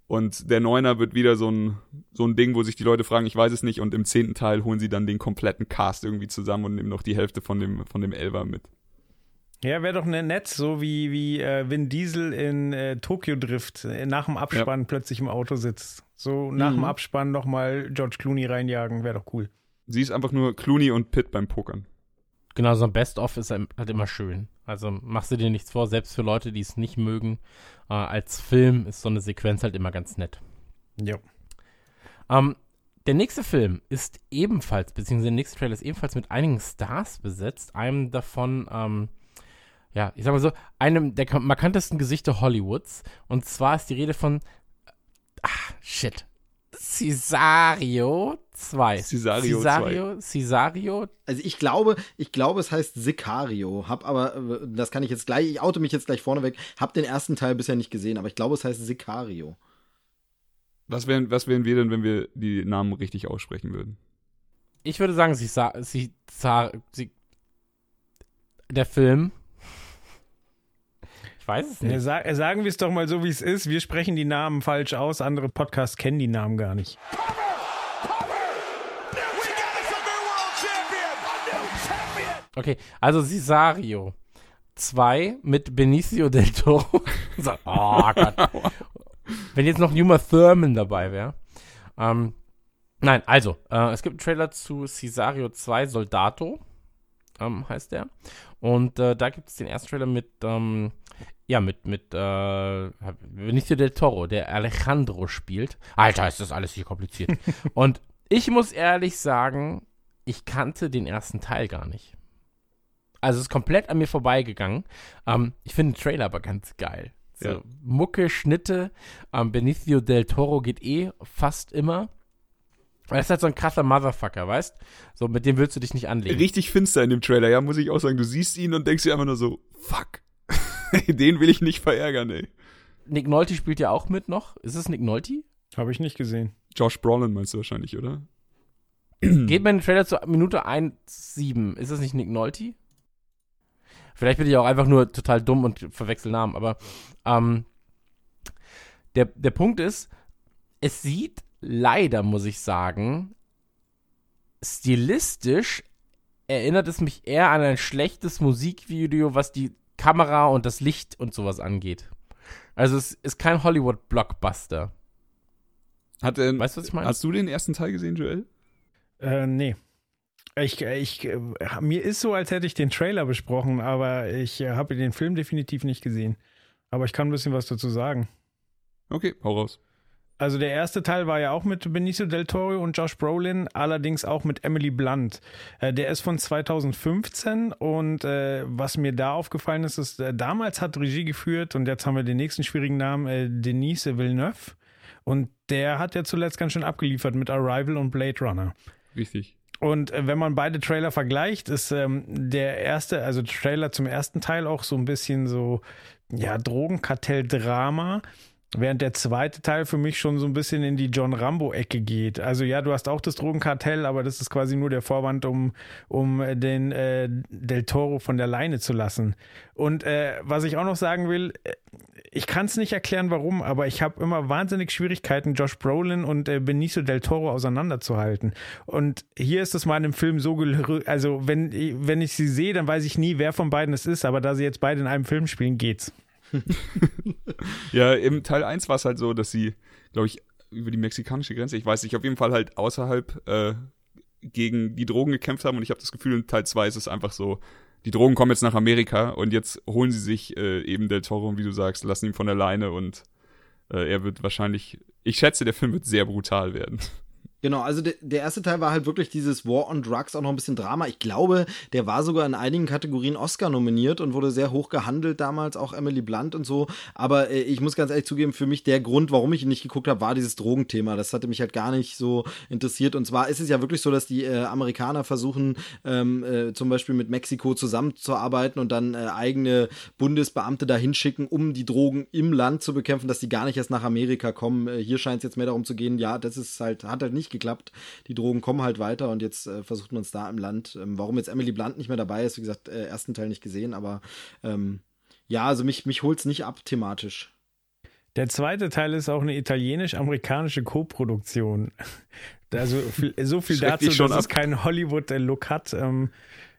und der Neuner wird wieder so ein, so ein Ding, wo sich die Leute fragen, ich weiß es nicht, und im zehnten Teil holen sie dann den kompletten Cast irgendwie zusammen und nehmen noch die Hälfte von dem, von dem Elver mit. Ja, wäre doch ne, nett, so wie, wie äh, Vin Diesel in äh, Tokyo Drift äh, nach dem Abspann ja. plötzlich im Auto sitzt. So nach mhm. dem Abspann nochmal George Clooney reinjagen, wäre doch cool. Sie ist einfach nur Clooney und Pitt beim Pokern. Genau, so ein Best-of ist halt immer schön. Also machst du dir nichts vor, selbst für Leute, die es nicht mögen. Äh, als Film ist so eine Sequenz halt immer ganz nett. Ja. Ähm, der nächste Film ist ebenfalls, beziehungsweise der nächste Trailer ist ebenfalls mit einigen Stars besetzt. Einem davon, ähm, ja, ich sag mal so, einem der markantesten Gesichter Hollywoods. Und zwar ist die Rede von, ah, shit, Cesario 2. Cesario, Cesario, Cesario. Also ich glaube, ich glaube, es heißt Sicario. Hab aber, das kann ich jetzt gleich, ich oute mich jetzt gleich vorneweg, hab den ersten Teil bisher nicht gesehen, aber ich glaube, es heißt Sicario. Was wären, was wären wir denn, wenn wir die Namen richtig aussprechen würden? Ich würde sagen, sie, sie, sie, der Film ich weiß es nicht. Sag, sagen wir es doch mal so, wie es ist. Wir sprechen die Namen falsch aus. Andere Podcasts kennen die Namen gar nicht. Okay, also Cesario 2 mit Benicio del Toro. oh Gott. Wenn jetzt noch Numa Thurman dabei wäre. Ähm, nein, also, äh, es gibt einen Trailer zu Cesario 2 Soldato, ähm, heißt der. Und äh, da gibt es den ersten Trailer mit ähm, ja, mit, mit, äh, Benicio del Toro, der Alejandro spielt. Alter, ist das alles hier kompliziert. und ich muss ehrlich sagen, ich kannte den ersten Teil gar nicht. Also es ist komplett an mir vorbeigegangen. Ähm, ich finde den Trailer aber ganz geil. So, ja. Mucke, Schnitte, ähm, Benicio del Toro geht eh fast immer. Er ist halt so ein krasser Motherfucker, weißt? So, mit dem willst du dich nicht anlegen. Richtig finster in dem Trailer, ja, muss ich auch sagen. Du siehst ihn und denkst dir einfach nur so, fuck. Den will ich nicht verärgern, ey. Nick Nolte spielt ja auch mit noch. Ist es Nick Nolte? Habe ich nicht gesehen. Josh Brolin meinst du wahrscheinlich, oder? Geht mein Trailer zu Minute 1,7. Ist das nicht Nick Nolte? Vielleicht bin ich auch einfach nur total dumm und verwechsel Namen, aber ähm, der, der Punkt ist, es sieht leider, muss ich sagen, stilistisch erinnert es mich eher an ein schlechtes Musikvideo, was die Kamera und das Licht und sowas angeht. Also es ist kein Hollywood-Blockbuster. Hat, ähm, weißt du, was ich meine? Hast du den ersten Teil gesehen, Joel? Äh, nee. Ich, ich, äh, mir ist so, als hätte ich den Trailer besprochen, aber ich äh, habe den Film definitiv nicht gesehen. Aber ich kann ein bisschen was dazu sagen. Okay, hau raus. Also der erste Teil war ja auch mit Benicio del Toro und Josh Brolin, allerdings auch mit Emily Blunt. Äh, der ist von 2015 und äh, was mir da aufgefallen ist, ist, äh, damals hat Regie geführt und jetzt haben wir den nächsten schwierigen Namen, Denise Villeneuve. Und der hat ja zuletzt ganz schön abgeliefert mit Arrival und Blade Runner. Richtig. Und wenn man beide Trailer vergleicht, ist ähm, der erste, also Trailer zum ersten Teil auch so ein bisschen so, ja, Drogenkartell-Drama. Während der zweite Teil für mich schon so ein bisschen in die John Rambo-Ecke geht. Also ja, du hast auch das Drogenkartell, aber das ist quasi nur der Vorwand, um, um den äh, Del Toro von der Leine zu lassen. Und äh, was ich auch noch sagen will, äh, ich kann es nicht erklären, warum, aber ich habe immer wahnsinnig Schwierigkeiten, Josh Brolin und äh, Benicio del Toro auseinanderzuhalten. Und hier ist es mal in einem Film so, also wenn, wenn ich sie sehe, dann weiß ich nie, wer von beiden es ist, aber da sie jetzt beide in einem Film spielen, geht's. ja, im Teil 1 war es halt so, dass sie, glaube ich, über die mexikanische Grenze, ich weiß nicht, auf jeden Fall halt außerhalb äh, gegen die Drogen gekämpft haben und ich habe das Gefühl, in Teil 2 ist es einfach so, die Drogen kommen jetzt nach Amerika und jetzt holen sie sich äh, eben Del Toro, wie du sagst, lassen ihn von der Leine und äh, er wird wahrscheinlich, ich schätze, der Film wird sehr brutal werden. Genau, also de der erste Teil war halt wirklich dieses War on Drugs, auch noch ein bisschen Drama. Ich glaube, der war sogar in einigen Kategorien Oscar nominiert und wurde sehr hoch gehandelt damals, auch Emily Blunt und so. Aber äh, ich muss ganz ehrlich zugeben, für mich der Grund, warum ich ihn nicht geguckt habe, war dieses Drogenthema. Das hatte mich halt gar nicht so interessiert. Und zwar ist es ja wirklich so, dass die äh, Amerikaner versuchen, ähm, äh, zum Beispiel mit Mexiko zusammenzuarbeiten und dann äh, eigene Bundesbeamte dahin schicken, um die Drogen im Land zu bekämpfen, dass die gar nicht erst nach Amerika kommen. Äh, hier scheint es jetzt mehr darum zu gehen, ja, das ist halt, hat halt nicht geklappt. Die Drogen kommen halt weiter und jetzt äh, versucht man es da im Land. Ähm, warum jetzt Emily Blunt nicht mehr dabei ist, wie gesagt, äh, ersten Teil nicht gesehen, aber ähm, ja, also mich, mich holt es nicht ab thematisch. Der zweite Teil ist auch eine italienisch-amerikanische Koproduktion. Also so viel dazu, dass ab. es keinen Hollywood-Look hat. Ähm,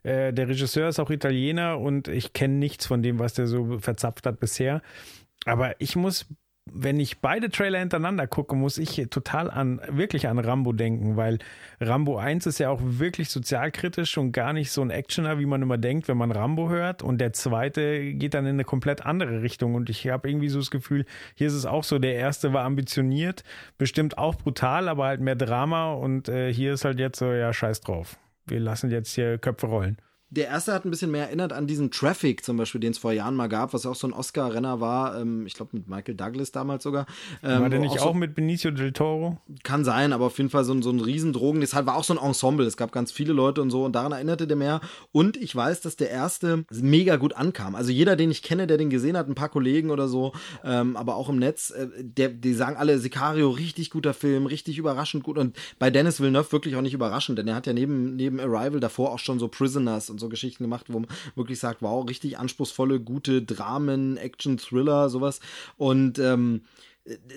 äh, der Regisseur ist auch Italiener und ich kenne nichts von dem, was der so verzapft hat bisher. Aber ich muss wenn ich beide Trailer hintereinander gucke, muss ich total an, wirklich an Rambo denken, weil Rambo 1 ist ja auch wirklich sozialkritisch und gar nicht so ein Actioner, wie man immer denkt, wenn man Rambo hört. Und der zweite geht dann in eine komplett andere Richtung. Und ich habe irgendwie so das Gefühl, hier ist es auch so, der erste war ambitioniert, bestimmt auch brutal, aber halt mehr Drama. Und äh, hier ist halt jetzt so, ja, scheiß drauf. Wir lassen jetzt hier Köpfe rollen der erste hat ein bisschen mehr erinnert an diesen Traffic zum Beispiel, den es vor Jahren mal gab, was auch so ein Oscar-Renner war. Ähm, ich glaube mit Michael Douglas damals sogar. Ähm, war der nicht auch, so, mit Benicio del Toro? Kann sein, aber auf jeden Fall so, ein, so ein Riesendrogen. Das war auch so ein Ensemble. Es gab ganz viele Leute und so und daran erinnerte der mehr. Und ich weiß, dass der erste mega gut ankam. Also jeder, den ich kenne, der den gesehen hat, ein paar Kollegen oder so, ähm, aber auch im Netz, äh, der, die sagen alle, Sicario, richtig guter Film, richtig überraschend gut. Und bei Dennis Villeneuve wirklich auch nicht überraschend, denn er hat ja neben, neben Arrival davor auch schon so Prisoners und so Geschichten gemacht, wo man wirklich sagt, wow, richtig anspruchsvolle, gute Dramen, Action, Thriller, sowas. Und ähm,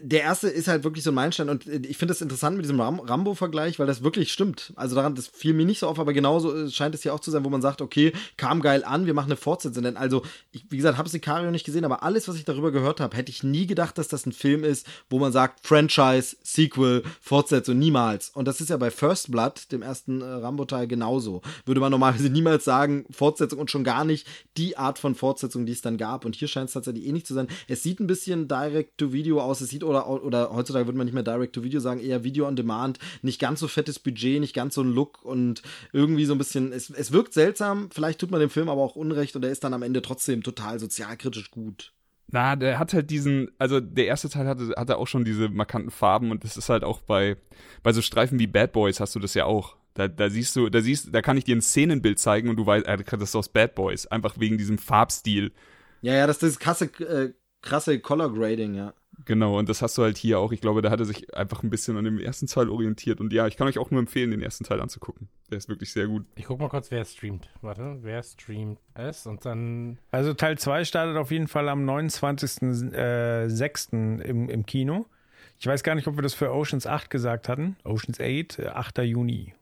der erste ist halt wirklich so ein Meilenstein und ich finde das interessant mit diesem Ram Rambo-Vergleich, weil das wirklich stimmt. Also daran, das fiel mir nicht so auf, aber genauso äh, scheint es hier auch zu sein, wo man sagt, okay, kam geil an, wir machen eine Fortsetzung. Denn also, ich, wie gesagt, habe Sicario nicht gesehen, aber alles, was ich darüber gehört habe, hätte ich nie gedacht, dass das ein Film ist, wo man sagt, Franchise, Sequel, Fortsetzung, niemals. Und das ist ja bei First Blood, dem ersten äh, Rambo-Teil, genauso. Würde man normalerweise niemals sagen, Fortsetzung und schon gar nicht die Art von Fortsetzung, die es dann gab. Und hier scheint es tatsächlich ähnlich zu sein. Es sieht ein bisschen Direct-to-Video aus, es sieht oder, oder heutzutage würde man nicht mehr Direct-to-Video sagen, eher Video on Demand, nicht ganz so fettes Budget, nicht ganz so ein Look und irgendwie so ein bisschen, es, es wirkt seltsam, vielleicht tut man dem Film aber auch Unrecht und er ist dann am Ende trotzdem total sozialkritisch gut. Na, der hat halt diesen, also der erste Teil hatte, hatte auch schon diese markanten Farben und das ist halt auch bei, bei so Streifen wie Bad Boys hast du das ja auch. Da, da siehst du, da siehst, da kann ich dir ein Szenenbild zeigen und du weißt, äh, das ist aus Bad Boys, einfach wegen diesem Farbstil. Ja, ja, das ist krasse, äh, krasse Color Grading, ja. Genau, und das hast du halt hier auch. Ich glaube, da hat er sich einfach ein bisschen an dem ersten Teil orientiert. Und ja, ich kann euch auch nur empfehlen, den ersten Teil anzugucken. Der ist wirklich sehr gut. Ich guck mal kurz, wer streamt. Warte, wer streamt es? Und dann. Also Teil 2 startet auf jeden Fall am 29.06. Äh, im, im Kino. Ich weiß gar nicht, ob wir das für Oceans 8 gesagt hatten. Oceans 8, 8. Juni.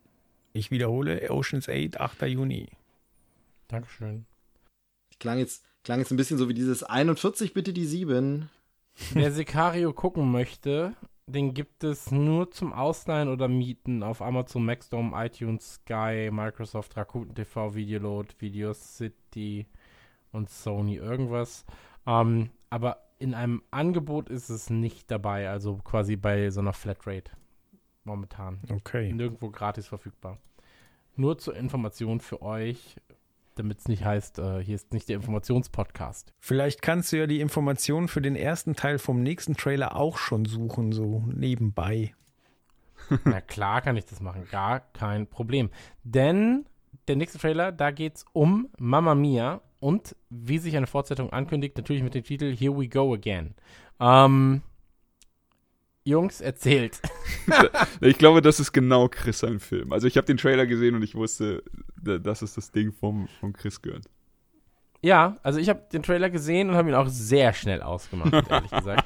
Ich wiederhole, Oceans 8, 8. Juni. Dankeschön. Klang jetzt, klang jetzt ein bisschen so wie dieses 41, bitte die 7. Wer Sicario gucken möchte, den gibt es nur zum Ausleihen oder Mieten auf Amazon, Maxdome, iTunes, Sky, Microsoft, Rakuten TV, Videoload, Video City und Sony irgendwas. Ähm, aber in einem Angebot ist es nicht dabei, also quasi bei so einer Flatrate momentan. Okay. Nirgendwo gratis verfügbar. Nur zur Information für euch, damit es nicht heißt, äh, hier ist nicht der Informationspodcast. Vielleicht kannst du ja die Informationen für den ersten Teil vom nächsten Trailer auch schon suchen, so nebenbei. Na klar kann ich das machen, gar kein Problem. Denn der nächste Trailer, da geht es um Mamma Mia und wie sich eine Fortsetzung ankündigt, natürlich mit dem Titel Here We Go Again. Ähm, Jungs, erzählt. ich glaube, das ist genau Chris sein Film. Also ich habe den Trailer gesehen und ich wusste, das ist das Ding vom, vom Chris gehört. Ja, also ich habe den Trailer gesehen und habe ihn auch sehr schnell ausgemacht, ehrlich gesagt.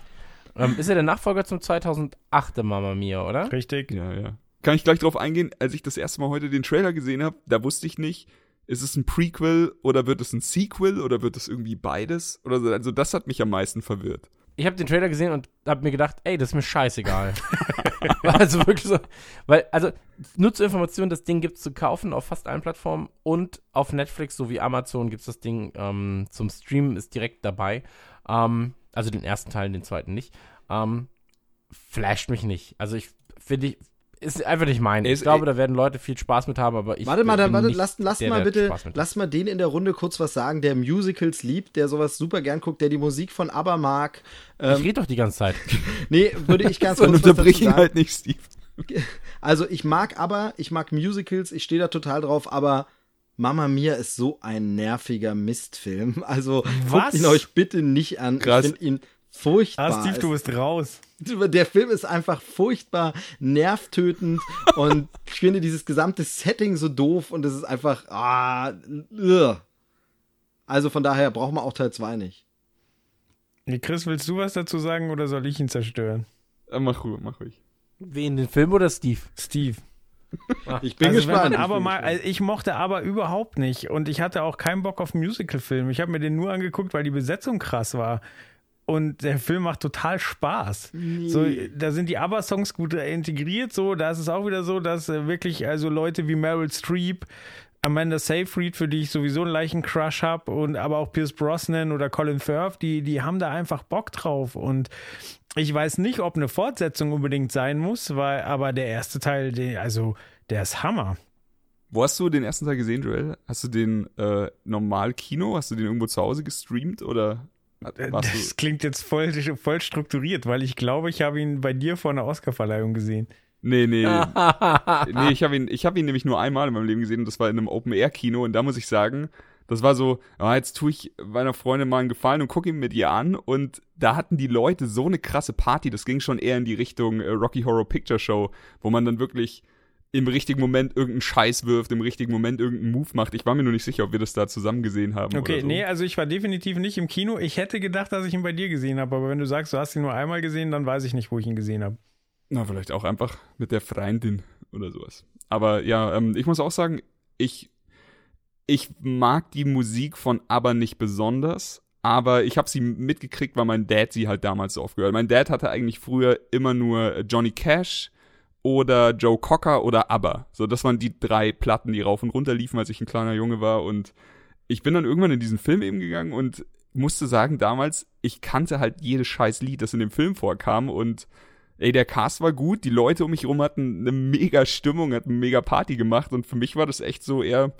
Ähm, ist er der Nachfolger zum 2008er Mamma Mia, oder? Richtig. Ja, ja. Kann ich gleich drauf eingehen, als ich das erste Mal heute den Trailer gesehen habe, da wusste ich nicht, ist es ein Prequel oder wird es ein Sequel oder wird es irgendwie beides? Oder so. Also das hat mich am meisten verwirrt ich habe den Trailer gesehen und habe mir gedacht, ey, das ist mir scheißegal. also wirklich so, weil, also nur zur Information, das Ding gibt es zu kaufen auf fast allen Plattformen und auf Netflix sowie Amazon gibt es das Ding ähm, zum Streamen, ist direkt dabei. Ähm, also den ersten Teil, den zweiten nicht. Ähm, flasht mich nicht. Also ich finde, ich ist einfach nicht mein. Ich glaube, da werden Leute viel Spaß mit haben, aber ich. Warte mal, dann, warte, lass, lass der, mal bitte, lass mal den in der Runde kurz was sagen, der Musicals liebt, der sowas super gern guckt, der die Musik von ABBA mag. Ähm, ich rede doch die ganze Zeit. nee, würde ich ganz kurz unterbrich ihn halt nicht, Steve. Also, ich mag ABBA, ich mag Musicals, ich stehe da total drauf, aber Mama Mia ist so ein nerviger Mistfilm. Also, was? guckt ihn euch bitte nicht an. Krass. Ich finde ihn furchtbar. Ah, Steve, du bist raus. Der Film ist einfach furchtbar nervtötend und ich finde dieses gesamte Setting so doof und es ist einfach. Ah, ugh. also von daher braucht man auch Teil 2 nicht. Chris, willst du was dazu sagen oder soll ich ihn zerstören? Äh, mach ruhig, mach ruhig. Wen, den Film oder Steve? Steve. Ich bin also gespannt. aber ich, mal, also ich mochte aber überhaupt nicht und ich hatte auch keinen Bock auf Musical-Film. Ich habe mir den nur angeguckt, weil die Besetzung krass war und der Film macht total Spaß. Nee. So, da sind die ABBA-Songs gut integriert, so, da ist es auch wieder so, dass äh, wirklich also Leute wie Meryl Streep, Amanda Seyfried, für die ich sowieso einen leichten Crush habe, und aber auch Pierce Brosnan oder Colin Firth, die, die haben da einfach Bock drauf. Und ich weiß nicht, ob eine Fortsetzung unbedingt sein muss, weil, aber der erste Teil, der, also, der ist Hammer. Wo hast du den ersten Teil gesehen, Joel? Hast du den äh, normal Kino? Hast du den irgendwo zu Hause gestreamt oder das klingt jetzt voll, voll strukturiert, weil ich glaube, ich habe ihn bei dir vor einer Oscarverleihung gesehen. Nee, nee. nee, ich habe ihn, hab ihn nämlich nur einmal in meinem Leben gesehen und das war in einem Open-Air-Kino und da muss ich sagen, das war so, ah, jetzt tue ich meiner Freundin mal einen Gefallen und gucke ihn mit ihr an und da hatten die Leute so eine krasse Party, das ging schon eher in die Richtung äh, Rocky Horror Picture Show, wo man dann wirklich im richtigen Moment irgendeinen Scheiß wirft, im richtigen Moment irgendeinen Move macht. Ich war mir nur nicht sicher, ob wir das da zusammen gesehen haben. Okay, so. nee, also ich war definitiv nicht im Kino. Ich hätte gedacht, dass ich ihn bei dir gesehen habe, aber wenn du sagst, du hast ihn nur einmal gesehen, dann weiß ich nicht, wo ich ihn gesehen habe. Na, vielleicht auch einfach mit der Freundin oder sowas. Aber ja, ähm, ich muss auch sagen, ich, ich mag die Musik von ABBA nicht besonders, aber ich habe sie mitgekriegt, weil mein Dad sie halt damals so oft gehört. Mein Dad hatte eigentlich früher immer nur Johnny Cash, oder Joe Cocker oder ABBA. So, das waren die drei Platten, die rauf und runter liefen, als ich ein kleiner Junge war. Und ich bin dann irgendwann in diesen Film eben gegangen und musste sagen, damals, ich kannte halt jedes scheiß Lied, das in dem Film vorkam. Und ey, der Cast war gut, die Leute um mich herum hatten eine mega Stimmung, hatten eine mega Party gemacht. Und für mich war das echt so eher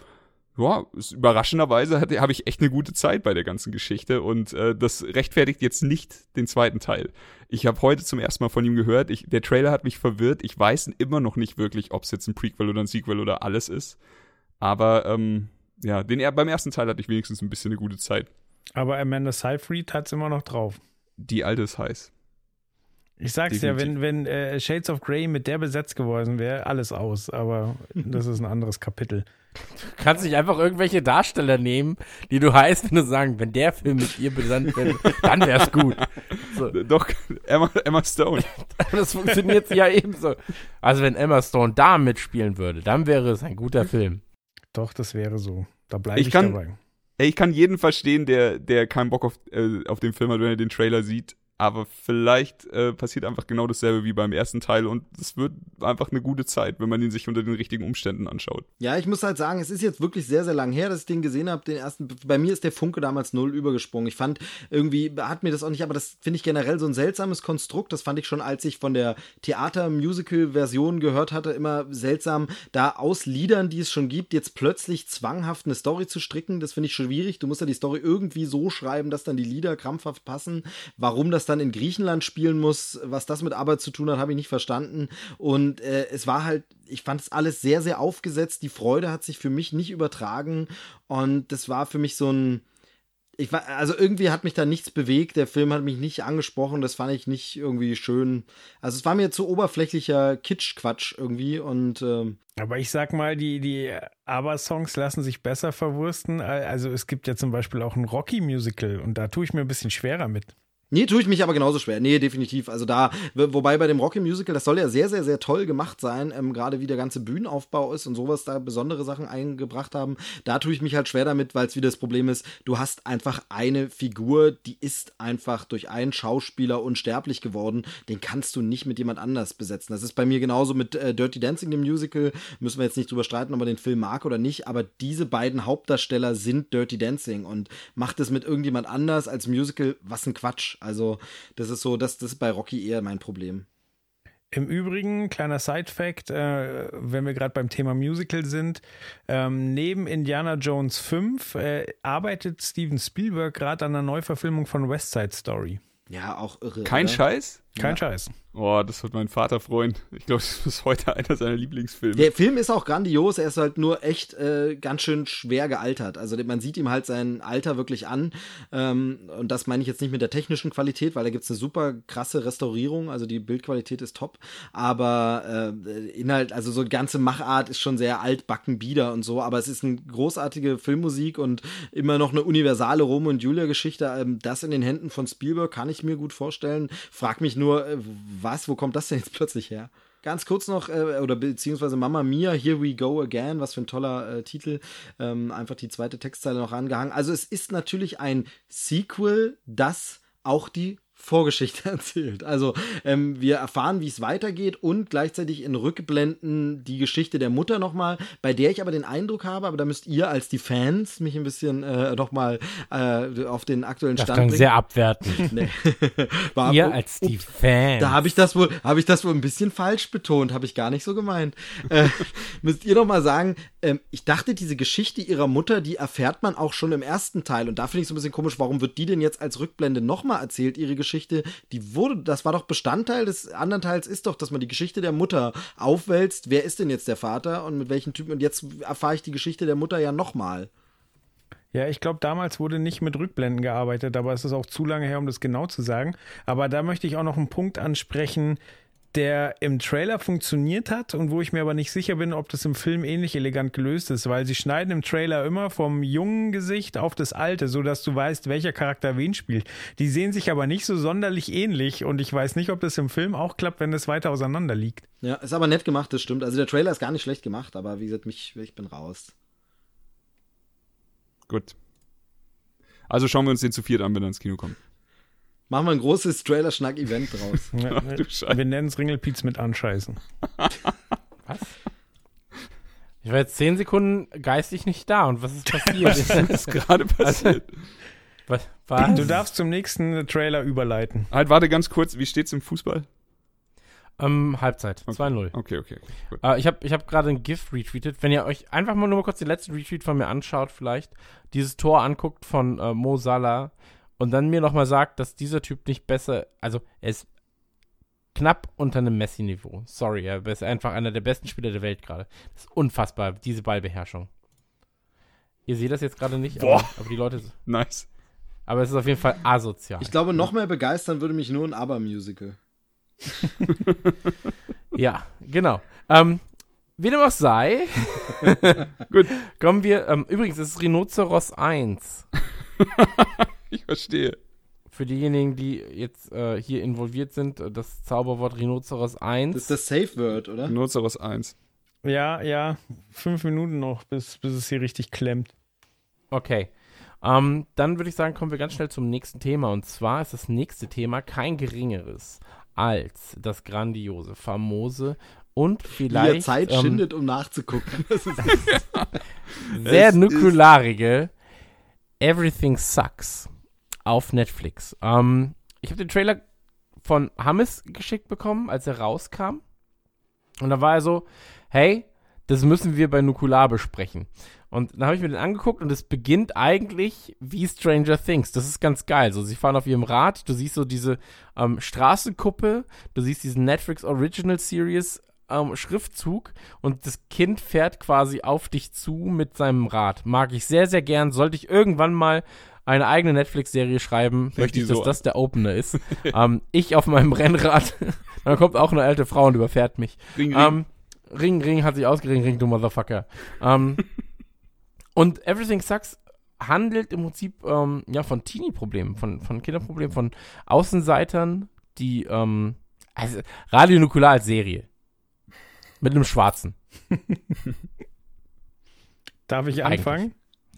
ja, überraschenderweise habe ich echt eine gute Zeit bei der ganzen Geschichte und äh, das rechtfertigt jetzt nicht den zweiten Teil. Ich habe heute zum ersten Mal von ihm gehört, ich, der Trailer hat mich verwirrt, ich weiß immer noch nicht wirklich, ob es jetzt ein Prequel oder ein Sequel oder alles ist, aber ähm, ja, den, beim ersten Teil hatte ich wenigstens ein bisschen eine gute Zeit. Aber Amanda Seyfried hat es immer noch drauf. Die alte ist heiß. Ich sag's Definitiv. ja, wenn, wenn äh, Shades of Grey mit der besetzt geworden wäre, alles aus. Aber das ist ein anderes Kapitel. Du kannst nicht einfach irgendwelche Darsteller nehmen, die du heißt, wenn du sagen, wenn der Film mit ihr besandt wird, dann wär's gut. so. Doch, Emma, Emma Stone. das funktioniert ja ebenso. Also wenn Emma Stone da mitspielen würde, dann wäre es ein guter Film. Doch, das wäre so. Da bleibe ich, Ich kann- dabei. Ey, ich kann jeden verstehen, der, der keinen Bock auf, äh, auf den Film hat, wenn er den Trailer sieht. Aber vielleicht äh, passiert einfach genau dasselbe wie beim ersten Teil und es wird einfach eine gute Zeit, wenn man ihn sich unter den richtigen Umständen anschaut. Ja, ich muss halt sagen, es ist jetzt wirklich sehr, sehr lang her, dass ich den gesehen habe. Den ersten, bei mir ist der Funke damals null übergesprungen. Ich fand irgendwie, hat mir das auch nicht, aber das finde ich generell so ein seltsames Konstrukt. Das fand ich schon, als ich von der Theater-Musical-Version gehört hatte, immer seltsam, da aus Liedern, die es schon gibt, jetzt plötzlich zwanghaft eine Story zu stricken. Das finde ich schwierig. Du musst ja die Story irgendwie so schreiben, dass dann die Lieder krampfhaft passen. Warum das dann in Griechenland spielen muss, was das mit Arbeit zu tun hat, habe ich nicht verstanden. Und äh, es war halt, ich fand es alles sehr, sehr aufgesetzt. Die Freude hat sich für mich nicht übertragen. Und das war für mich so ein. Ich war, also irgendwie hat mich da nichts bewegt. Der Film hat mich nicht angesprochen. Das fand ich nicht irgendwie schön. Also es war mir zu oberflächlicher Kitsch-Quatsch irgendwie. Und ähm, Aber ich sag mal, die, die Aber-Songs lassen sich besser verwursten. Also es gibt ja zum Beispiel auch ein Rocky-Musical und da tue ich mir ein bisschen schwerer mit. Nee, tue ich mich aber genauso schwer. Nee, definitiv. Also da, wobei bei dem Rocky Musical, das soll ja sehr, sehr, sehr toll gemacht sein, ähm, gerade wie der ganze Bühnenaufbau ist und sowas da besondere Sachen eingebracht haben. Da tue ich mich halt schwer damit, weil es wieder das Problem ist, du hast einfach eine Figur, die ist einfach durch einen Schauspieler unsterblich geworden. Den kannst du nicht mit jemand anders besetzen. Das ist bei mir genauso mit äh, Dirty Dancing, dem Musical. Müssen wir jetzt nicht drüber streiten, ob man den Film mag oder nicht, aber diese beiden Hauptdarsteller sind Dirty Dancing und macht es mit irgendjemand anders als Musical, was ein Quatsch. Also, das ist so, das, das ist bei Rocky eher mein Problem. Im Übrigen, kleiner Side-Fact, äh, wenn wir gerade beim Thema Musical sind, ähm, neben Indiana Jones 5 äh, arbeitet Steven Spielberg gerade an einer Neuverfilmung von West Side Story. Ja, auch irre. Kein oder? Scheiß? Kein Ja. Scheiß. Oh, das wird mein Vater freuen. Ich glaube, das ist heute einer seiner Lieblingsfilme. Der Film ist auch grandios, er ist halt nur echt äh, ganz schön schwer gealtert. Also man sieht ihm halt sein Alter wirklich an. Ähm, und das meine ich jetzt nicht mit der technischen Qualität, weil da gibt es eine super krasse Restaurierung, also die Bildqualität ist top. Aber äh, Inhalt, also so die ganze Machart ist schon sehr altbacken bieder und so, aber es ist eine großartige Filmmusik und immer noch eine universale Romeo und Julia-Geschichte. Ähm, das in den Händen von Spielberg kann ich mir gut vorstellen. Frag mich nur, äh, was, wo kommt das denn jetzt plötzlich her? Ganz kurz noch, äh, oder beziehungsweise Mama Mia, Here We Go Again, was für ein toller äh, Titel. Ähm, einfach die zweite Textzeile noch angehangen. Also es ist natürlich ein Sequel, das auch die Vorgeschichte erzählt. Also ähm, wir erfahren, wie es weitergeht und gleichzeitig in Rückblenden die Geschichte der Mutter nochmal, bei der ich aber den Eindruck habe, aber da müsst ihr als die Fans mich ein bisschen äh, nochmal äh, auf den aktuellen Das Stand klang bringen. sehr abwertend. Nee. War- Ihr als die Fans. Da habe ich das wohl, habe ich das wohl ein bisschen falsch betont, habe ich gar nicht so gemeint. Äh, müsst ihr doch mal sagen, ähm, ich dachte, diese Geschichte ihrer Mutter, die erfährt man auch schon im ersten Teil. Und da finde ich es ein bisschen komisch, warum wird die denn jetzt als Rückblende nochmal erzählt, ihre Geschichte? Die wurde, das war doch Bestandteil des anderen Teils, ist doch, dass man die Geschichte der Mutter aufwälzt. Wer ist denn jetzt der Vater und mit welchen Typen? Und jetzt erfahre ich die Geschichte der Mutter ja nochmal. Ja, ich glaube, damals wurde nicht mit Rückblenden gearbeitet, aber es ist auch zu lange her, um das genau zu sagen. Aber da möchte ich auch noch einen Punkt ansprechen, der im Trailer funktioniert hat und wo ich mir aber nicht sicher bin, ob das im Film ähnlich elegant gelöst ist, weil sie schneiden im Trailer immer vom jungen Gesicht auf das alte, so dass du weißt, welcher Charakter wen spielt. Die sehen sich aber nicht so sonderlich ähnlich und ich weiß nicht, ob das im Film auch klappt, wenn es weiter auseinander liegt. Ja, ist aber nett gemacht, das stimmt. Also der Trailer ist gar nicht schlecht gemacht, aber wie gesagt, mich, ich bin raus. Gut. Also schauen wir uns den zu viert an, wenn er ins Kino kommt. Machen wir ein großes Trailer-Schnack-Event draus. Ja, Ach, wir nennen es Ringelpiez mit Anscheißen. Was? Ich war jetzt zehn Sekunden geistig nicht da und was ist passiert? Was ist gerade passiert? Was? was? Du darfst zum nächsten Trailer überleiten. Halt, warte ganz kurz, wie steht's im Fußball? Ähm, Halbzeit, 2-0. Okay, okay, okay. Gut. Äh, ich habe ich hab gerade ein GIF retweetet. Wenn ihr euch einfach mal nur mal kurz den letzten Retweet von mir anschaut, vielleicht dieses Tor anguckt von äh, Mo Salah und dann mir nochmal sagt, dass dieser Typ nicht besser, also er ist knapp unter einem Messi-Niveau. Sorry, er ist einfach einer der besten Spieler der Welt gerade. Das ist unfassbar, diese Ballbeherrschung. Ihr seht das jetzt gerade nicht, aber, Boah. aber die Leute. Nice. Aber es ist auf jeden Fall asozial. Ich glaube, noch mehr begeistern würde mich nur ein ABBA-Musical. Ja, genau. Ähm, wie dem auch sei. Gut. Kommen wir. Ähm, übrigens, es ist Rhinoceros 1. Ich verstehe. für diejenigen, die jetzt äh, hier involviert sind, äh, das Zauberwort Rhinoceros 1. Das ist das Safe Word, oder? Rhinoceros 1. Ja, ja, fünf Minuten noch, bis, bis es hier richtig klemmt. Okay. Ähm, dann würde ich sagen, kommen wir ganz schnell zum nächsten Thema. Und zwar ist das nächste Thema kein geringeres als das grandiose, famose und vielleicht. Wie er Zeit ähm, schindet, um nachzugucken. Das ist sehr nukularige Everything Sucks auf Netflix. Ähm, ich habe den Trailer von Hammes geschickt bekommen, als er rauskam. Und da war er so, hey, das müssen wir bei Nukular besprechen. Und dann habe ich mir den angeguckt und es beginnt eigentlich wie Stranger Things. Das ist ganz geil. So, sie fahren auf ihrem Rad, du siehst so diese ähm, Straßenkuppe, du siehst diesen Netflix Original Series ähm, Schriftzug und das Kind fährt quasi auf dich zu mit seinem Rad. Mag ich sehr, sehr gern. Sollte ich irgendwann mal eine eigene Netflix-Serie schreiben, möchte ich, dass so das der Opener ist. ähm, ich auf meinem Rennrad, dann kommt auch eine alte Frau und überfährt mich. Ring, ring. Ähm, ring, ring hat sich ausgering, ring, du Motherfucker. Ähm, und Everything Sucks handelt im Prinzip ähm, ja, von Teenie-Problemen, von, von Kinderproblemen, von Außenseitern, die, ähm, also Radio Nukular als Serie. Mit einem Schwarzen. Darf ich Eigentlich.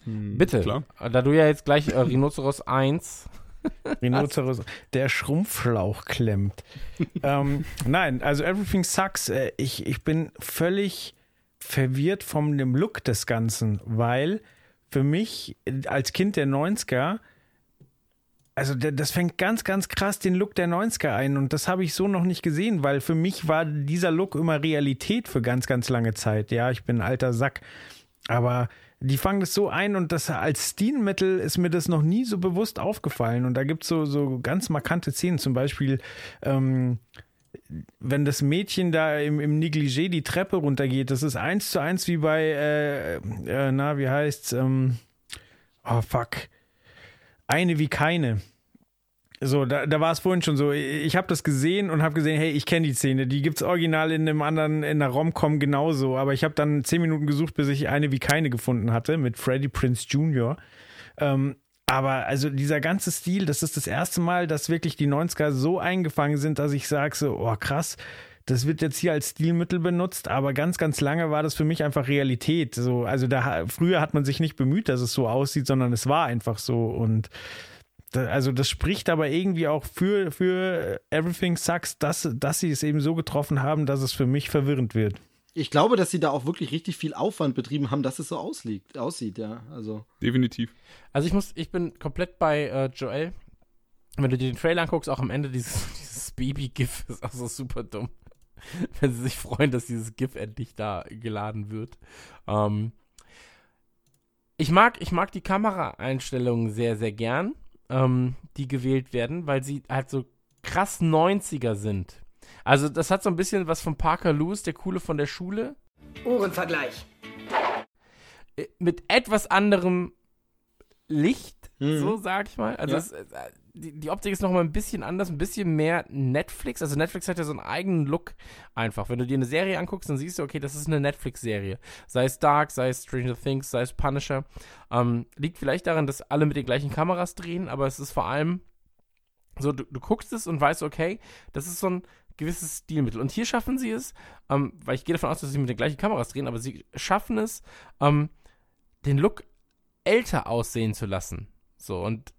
Anfangen? Bitte. klar. Da du ja jetzt gleich äh, Rhinoceros 1. Rhinoceros, der Schrumpfschlauch klemmt. ähm, nein, also Everything Sucks. Äh, ich, ich bin völlig verwirrt von dem Look des Ganzen, weil für mich äh, als Kind der 90er, also das fängt ganz, ganz krass den Look der 90er ein und das habe ich so noch nicht gesehen, weil für mich war dieser Look immer Realität für ganz, ganz lange Zeit. Ja, ich bin ein alter Sack, aber die fangen das so ein und das als Stilmittel ist mir das noch nie so bewusst aufgefallen. Und da gibt es so, so ganz markante Szenen, zum Beispiel, ähm, wenn das Mädchen da im, im Negligé die Treppe runtergeht, das ist eins zu eins wie bei, äh, äh, na, wie heißt's? Ähm, oh, fuck. Eine wie keine. So, da, da war es vorhin schon so. Ich habe das gesehen und habe gesehen, hey, ich kenne die Szene. Die gibt's original in einem anderen, in der Rom-Com genauso. Aber ich habe dann zehn Minuten gesucht, bis ich eine wie keine gefunden hatte mit Freddie Prince Jr. Ähm, aber also dieser ganze Stil, das ist das erste Mal, dass wirklich die 90er so eingefangen sind, dass ich sage so, oh krass, das wird jetzt hier als Stilmittel benutzt, aber ganz, ganz lange war das für mich einfach Realität. So, also da früher hat man sich nicht bemüht, dass es so aussieht, sondern es war einfach so. Und also das spricht aber irgendwie auch für, für Everything Sucks, dass, dass sie es eben so getroffen haben, dass es für mich verwirrend wird. Ich glaube, dass sie da auch wirklich richtig viel Aufwand betrieben haben, dass es so ausliegt, aussieht, ja. Also. Definitiv. Also ich muss, ich bin komplett bei äh, Joel. Wenn du dir den Trailer anguckst, auch am Ende dieses, dieses Baby-GIF ist auch so super dumm. Wenn sie sich freuen, dass dieses GIF endlich da geladen wird. Ähm, ich mag, ich mag die Kameraeinstellungen sehr, sehr gern, ähm, die gewählt werden, weil sie halt so krass 90er sind. Also das hat so ein bisschen was von Parker Lewis, der Coole von der Schule. Uhrenvergleich. Äh, Mit etwas anderem Licht, Mhm. so sag ich mal. Also Ja. es, äh, die, die Optik ist noch mal ein bisschen anders, ein bisschen mehr Netflix. Also Netflix hat ja so einen eigenen Look einfach. Wenn du dir eine Serie anguckst, dann siehst du, okay, das ist eine Netflix-Serie. Sei es Dark, sei es Stranger Things, sei es Punisher. Ähm, liegt vielleicht daran, dass alle mit den gleichen Kameras drehen, aber es ist vor allem so, du, du guckst es und weißt, okay, das ist so ein gewisses Stilmittel. Und hier schaffen sie es, ähm, weil ich gehe davon aus, dass sie mit den gleichen Kameras drehen, aber sie schaffen es, ähm, den Look älter aussehen zu lassen. So, und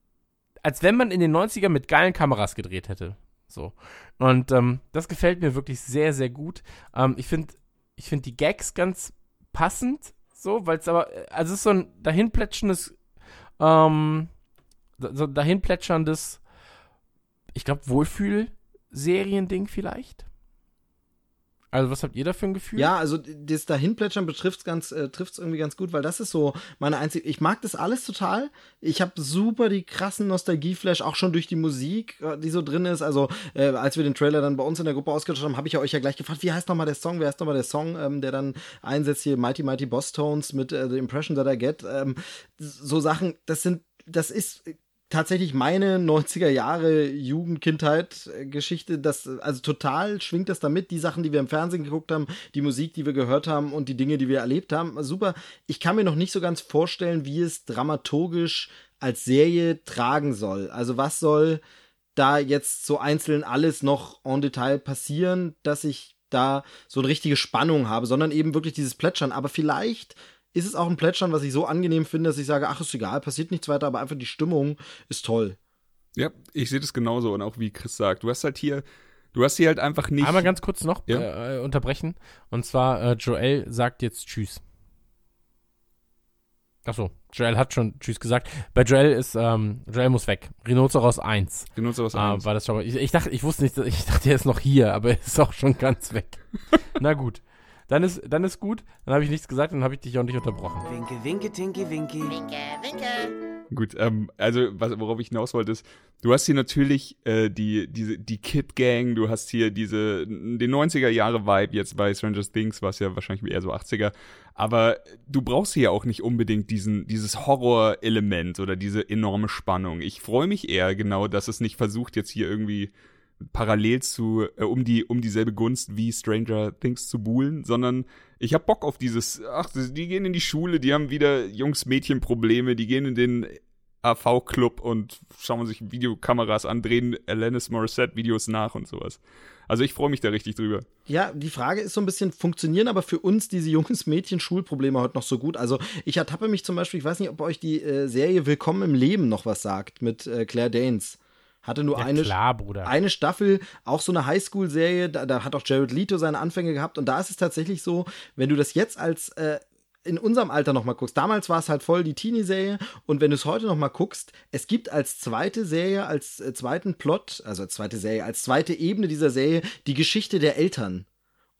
als wenn man in den 90ern mit geilen Kameras gedreht hätte. So. Und ähm, das gefällt mir wirklich sehr, sehr gut. Ähm, ich finde ich find die Gags ganz passend, so, weil es aber, äh, also es ist so ein dahinplätscherndes, ähm, so ein dahinplätscherndes, ich glaube, Wohlfühl-Seriending vielleicht. Also, was habt ihr da für ein Gefühl? Ja, also das Dahinplätschern betrifft ganz, äh, trifft es irgendwie ganz gut, weil das ist so meine einzige. Ich mag das alles total. Ich habe super die krassen Nostalgieflash, auch schon durch die Musik, äh, die so drin ist. Also, äh, als wir den Trailer dann bei uns in der Gruppe ausgetauscht haben, habe ich ja euch ja gleich gefragt, wie heißt nochmal der Song? Wer heißt nochmal der Song, ähm, der dann einsetzt hier Mighty Mighty Boss Tones mit äh, The Impression That I Get? Ähm, so Sachen, das sind, das ist tatsächlich meine 90er Jahre Jugendkindheit Geschichte, das also total schwingt das damit, die Sachen, die wir im Fernsehen geguckt haben, die Musik, die wir gehört haben und die Dinge, die wir erlebt haben. Super. Ich kann mir noch nicht so ganz vorstellen, wie es dramaturgisch als Serie tragen soll. Also was soll da jetzt so einzeln alles noch en Detail passieren, dass ich da so eine richtige Spannung habe, sondern eben wirklich dieses Plätschern. Aber vielleicht ist es auch ein Plätschern, was ich so angenehm finde, dass ich sage, ach, ist egal, passiert nichts weiter, aber einfach die Stimmung ist toll. Ja, ich sehe das genauso und auch wie Chris sagt, du hast halt hier, du hast hier halt einfach nicht. Einmal ganz kurz noch Ja. äh, unterbrechen. Und zwar, äh, Joel sagt jetzt Tschüss. Achso, Joel hat schon Tschüss gesagt. Bei Joel ist, ähm, Joel muss weg. Rhinoceros 1. Rhinoceros Ah, 1. war das schon. Ich, ich dachte, ich wusste nicht, ich dachte, er ist noch hier, aber er ist auch schon ganz weg. Na gut. Dann ist, dann ist gut. Dann habe ich nichts gesagt und dann habe ich dich auch nicht unterbrochen. Winke, winke, tinky, winky. Winke, winke. Gut, ähm, also was, worauf ich hinaus wollte ist, du hast hier natürlich äh, die, diese, die Kid Gang, du hast hier diese, den 90er Jahre Vibe jetzt bei Stranger Things, was ja wahrscheinlich eher so 80er, aber du brauchst hier auch nicht unbedingt diesen, dieses Horror-Element oder diese enorme Spannung. Ich freue mich eher genau, dass es nicht versucht, jetzt hier irgendwie parallel zu, äh, um die, um dieselbe Gunst wie Stranger Things zu buhlen, sondern ich hab Bock auf dieses, ach, die gehen in die Schule, die haben wieder Jungs-Mädchen-Probleme, die gehen in den AV-Club und schauen sich Videokameras an, drehen Alanis Morissette-Videos nach und sowas. Also ich freue mich da richtig drüber. Ja, die Frage ist so ein bisschen, funktionieren aber für uns diese junges Mädchen Schulprobleme heute noch so gut? Also ich ertappe mich zum Beispiel, ich weiß nicht, ob euch die äh, Serie Willkommen im Leben noch was sagt mit äh, Claire Danes. Hatte nur Ja, eine, klar, eine Staffel, auch so eine Highschool-Serie, da, da hat auch Jared Leto seine Anfänge gehabt. Und da ist es tatsächlich so, wenn du das jetzt als äh, in unserem Alter noch mal guckst, damals war es halt voll die Teenie-Serie. Und wenn du es heute noch mal guckst, es gibt als zweite Serie, als äh, zweiten Plot, also als zweite Serie, als zweite Ebene dieser Serie die Geschichte der Eltern.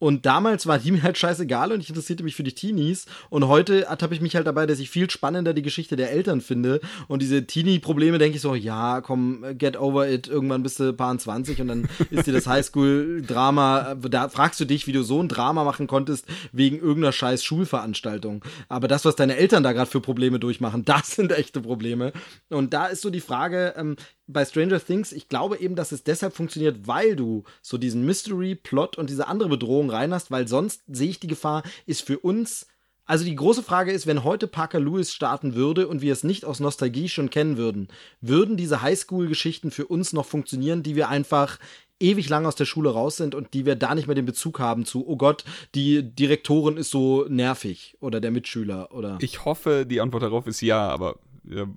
Und damals war die mir halt scheißegal und ich interessierte mich für die Teenies. Und heute ertappe ich mich halt dabei, dass ich viel spannender die Geschichte der Eltern finde. Und diese Teenie-Probleme denke ich so, ja, komm, get over it. Irgendwann bist du paar 20 und dann ist dir das Highschool-Drama. Da fragst du dich, wie du so ein Drama machen konntest wegen irgendeiner scheiß Schulveranstaltung. Aber das, was deine Eltern da gerade für Probleme durchmachen, das sind echte Probleme. Und da ist so die Frage, ähm, bei Stranger Things, ich glaube eben, dass es deshalb funktioniert, weil du so diesen Mystery-Plot und diese andere Bedrohung rein hast, weil sonst sehe ich die Gefahr, ist für uns. Also die große Frage ist, wenn heute Parker Lewis starten würde und wir es nicht aus Nostalgie schon kennen würden, würden diese Highschool-Geschichten für uns noch funktionieren, die wir einfach ewig lang aus der Schule raus sind und die wir da nicht mehr den Bezug haben zu, oh Gott, die Direktorin ist so nervig oder der Mitschüler oder. Ich hoffe, die Antwort darauf ist ja, aber ja,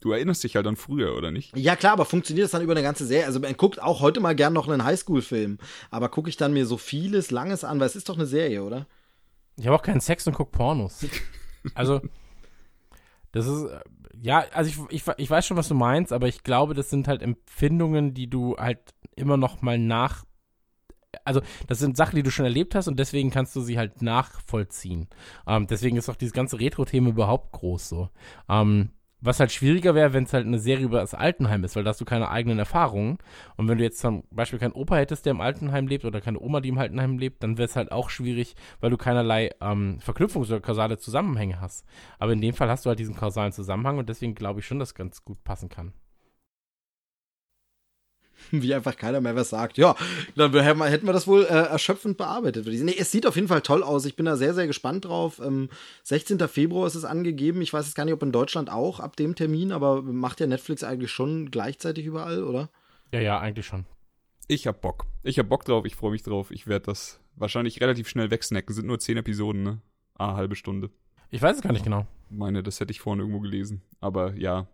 du erinnerst dich halt an früher, oder nicht? Ja, klar, aber funktioniert das dann über eine ganze Serie? Also, man guckt auch heute mal gern noch einen Highschool-Film. Aber gucke ich dann mir so vieles, Langes an, weil es ist doch eine Serie, oder? Ich habe auch keinen Sex und guck Pornos. Also, das ist, ja, also ich, ich, ich weiß schon, was du meinst, aber ich glaube, das sind halt Empfindungen, die du halt immer noch mal nach, also das sind Sachen, die du schon erlebt hast und deswegen kannst du sie halt nachvollziehen. Ähm, deswegen ist auch dieses ganze Retro-Thema überhaupt groß so. Ähm, was halt schwieriger wäre, wenn es halt eine Serie über das Altenheim ist, weil da hast du keine eigenen Erfahrungen. Und wenn du jetzt zum Beispiel keinen Opa hättest, der im Altenheim lebt, oder keine Oma, die im Altenheim lebt, dann wäre es halt auch schwierig, weil du keinerlei ähm, Verknüpfungs- oder kausale Zusammenhänge hast. Aber in dem Fall hast du halt diesen kausalen Zusammenhang und deswegen glaube ich schon, dass ganz gut passen kann. Wie einfach keiner mehr was sagt. Ja, dann hätten wir das wohl äh, erschöpfend bearbeitet. ich. Nee, es sieht auf jeden Fall toll aus. Ich bin da sehr, sehr gespannt drauf. Ähm, 16. Februar ist es angegeben. Ich weiß jetzt gar nicht, ob in Deutschland auch ab dem Termin, aber macht ja Netflix eigentlich schon gleichzeitig überall, oder? Ja, ja, eigentlich schon. Ich hab Bock. Ich hab Bock drauf, ich freue mich drauf. Ich werde das wahrscheinlich relativ schnell wegsnacken. Sind nur zehn Episoden, ne? Ah, halbe Stunde. Ich weiß es gar nicht genau. Meine, das hätte ich vorhin irgendwo gelesen. Aber ja,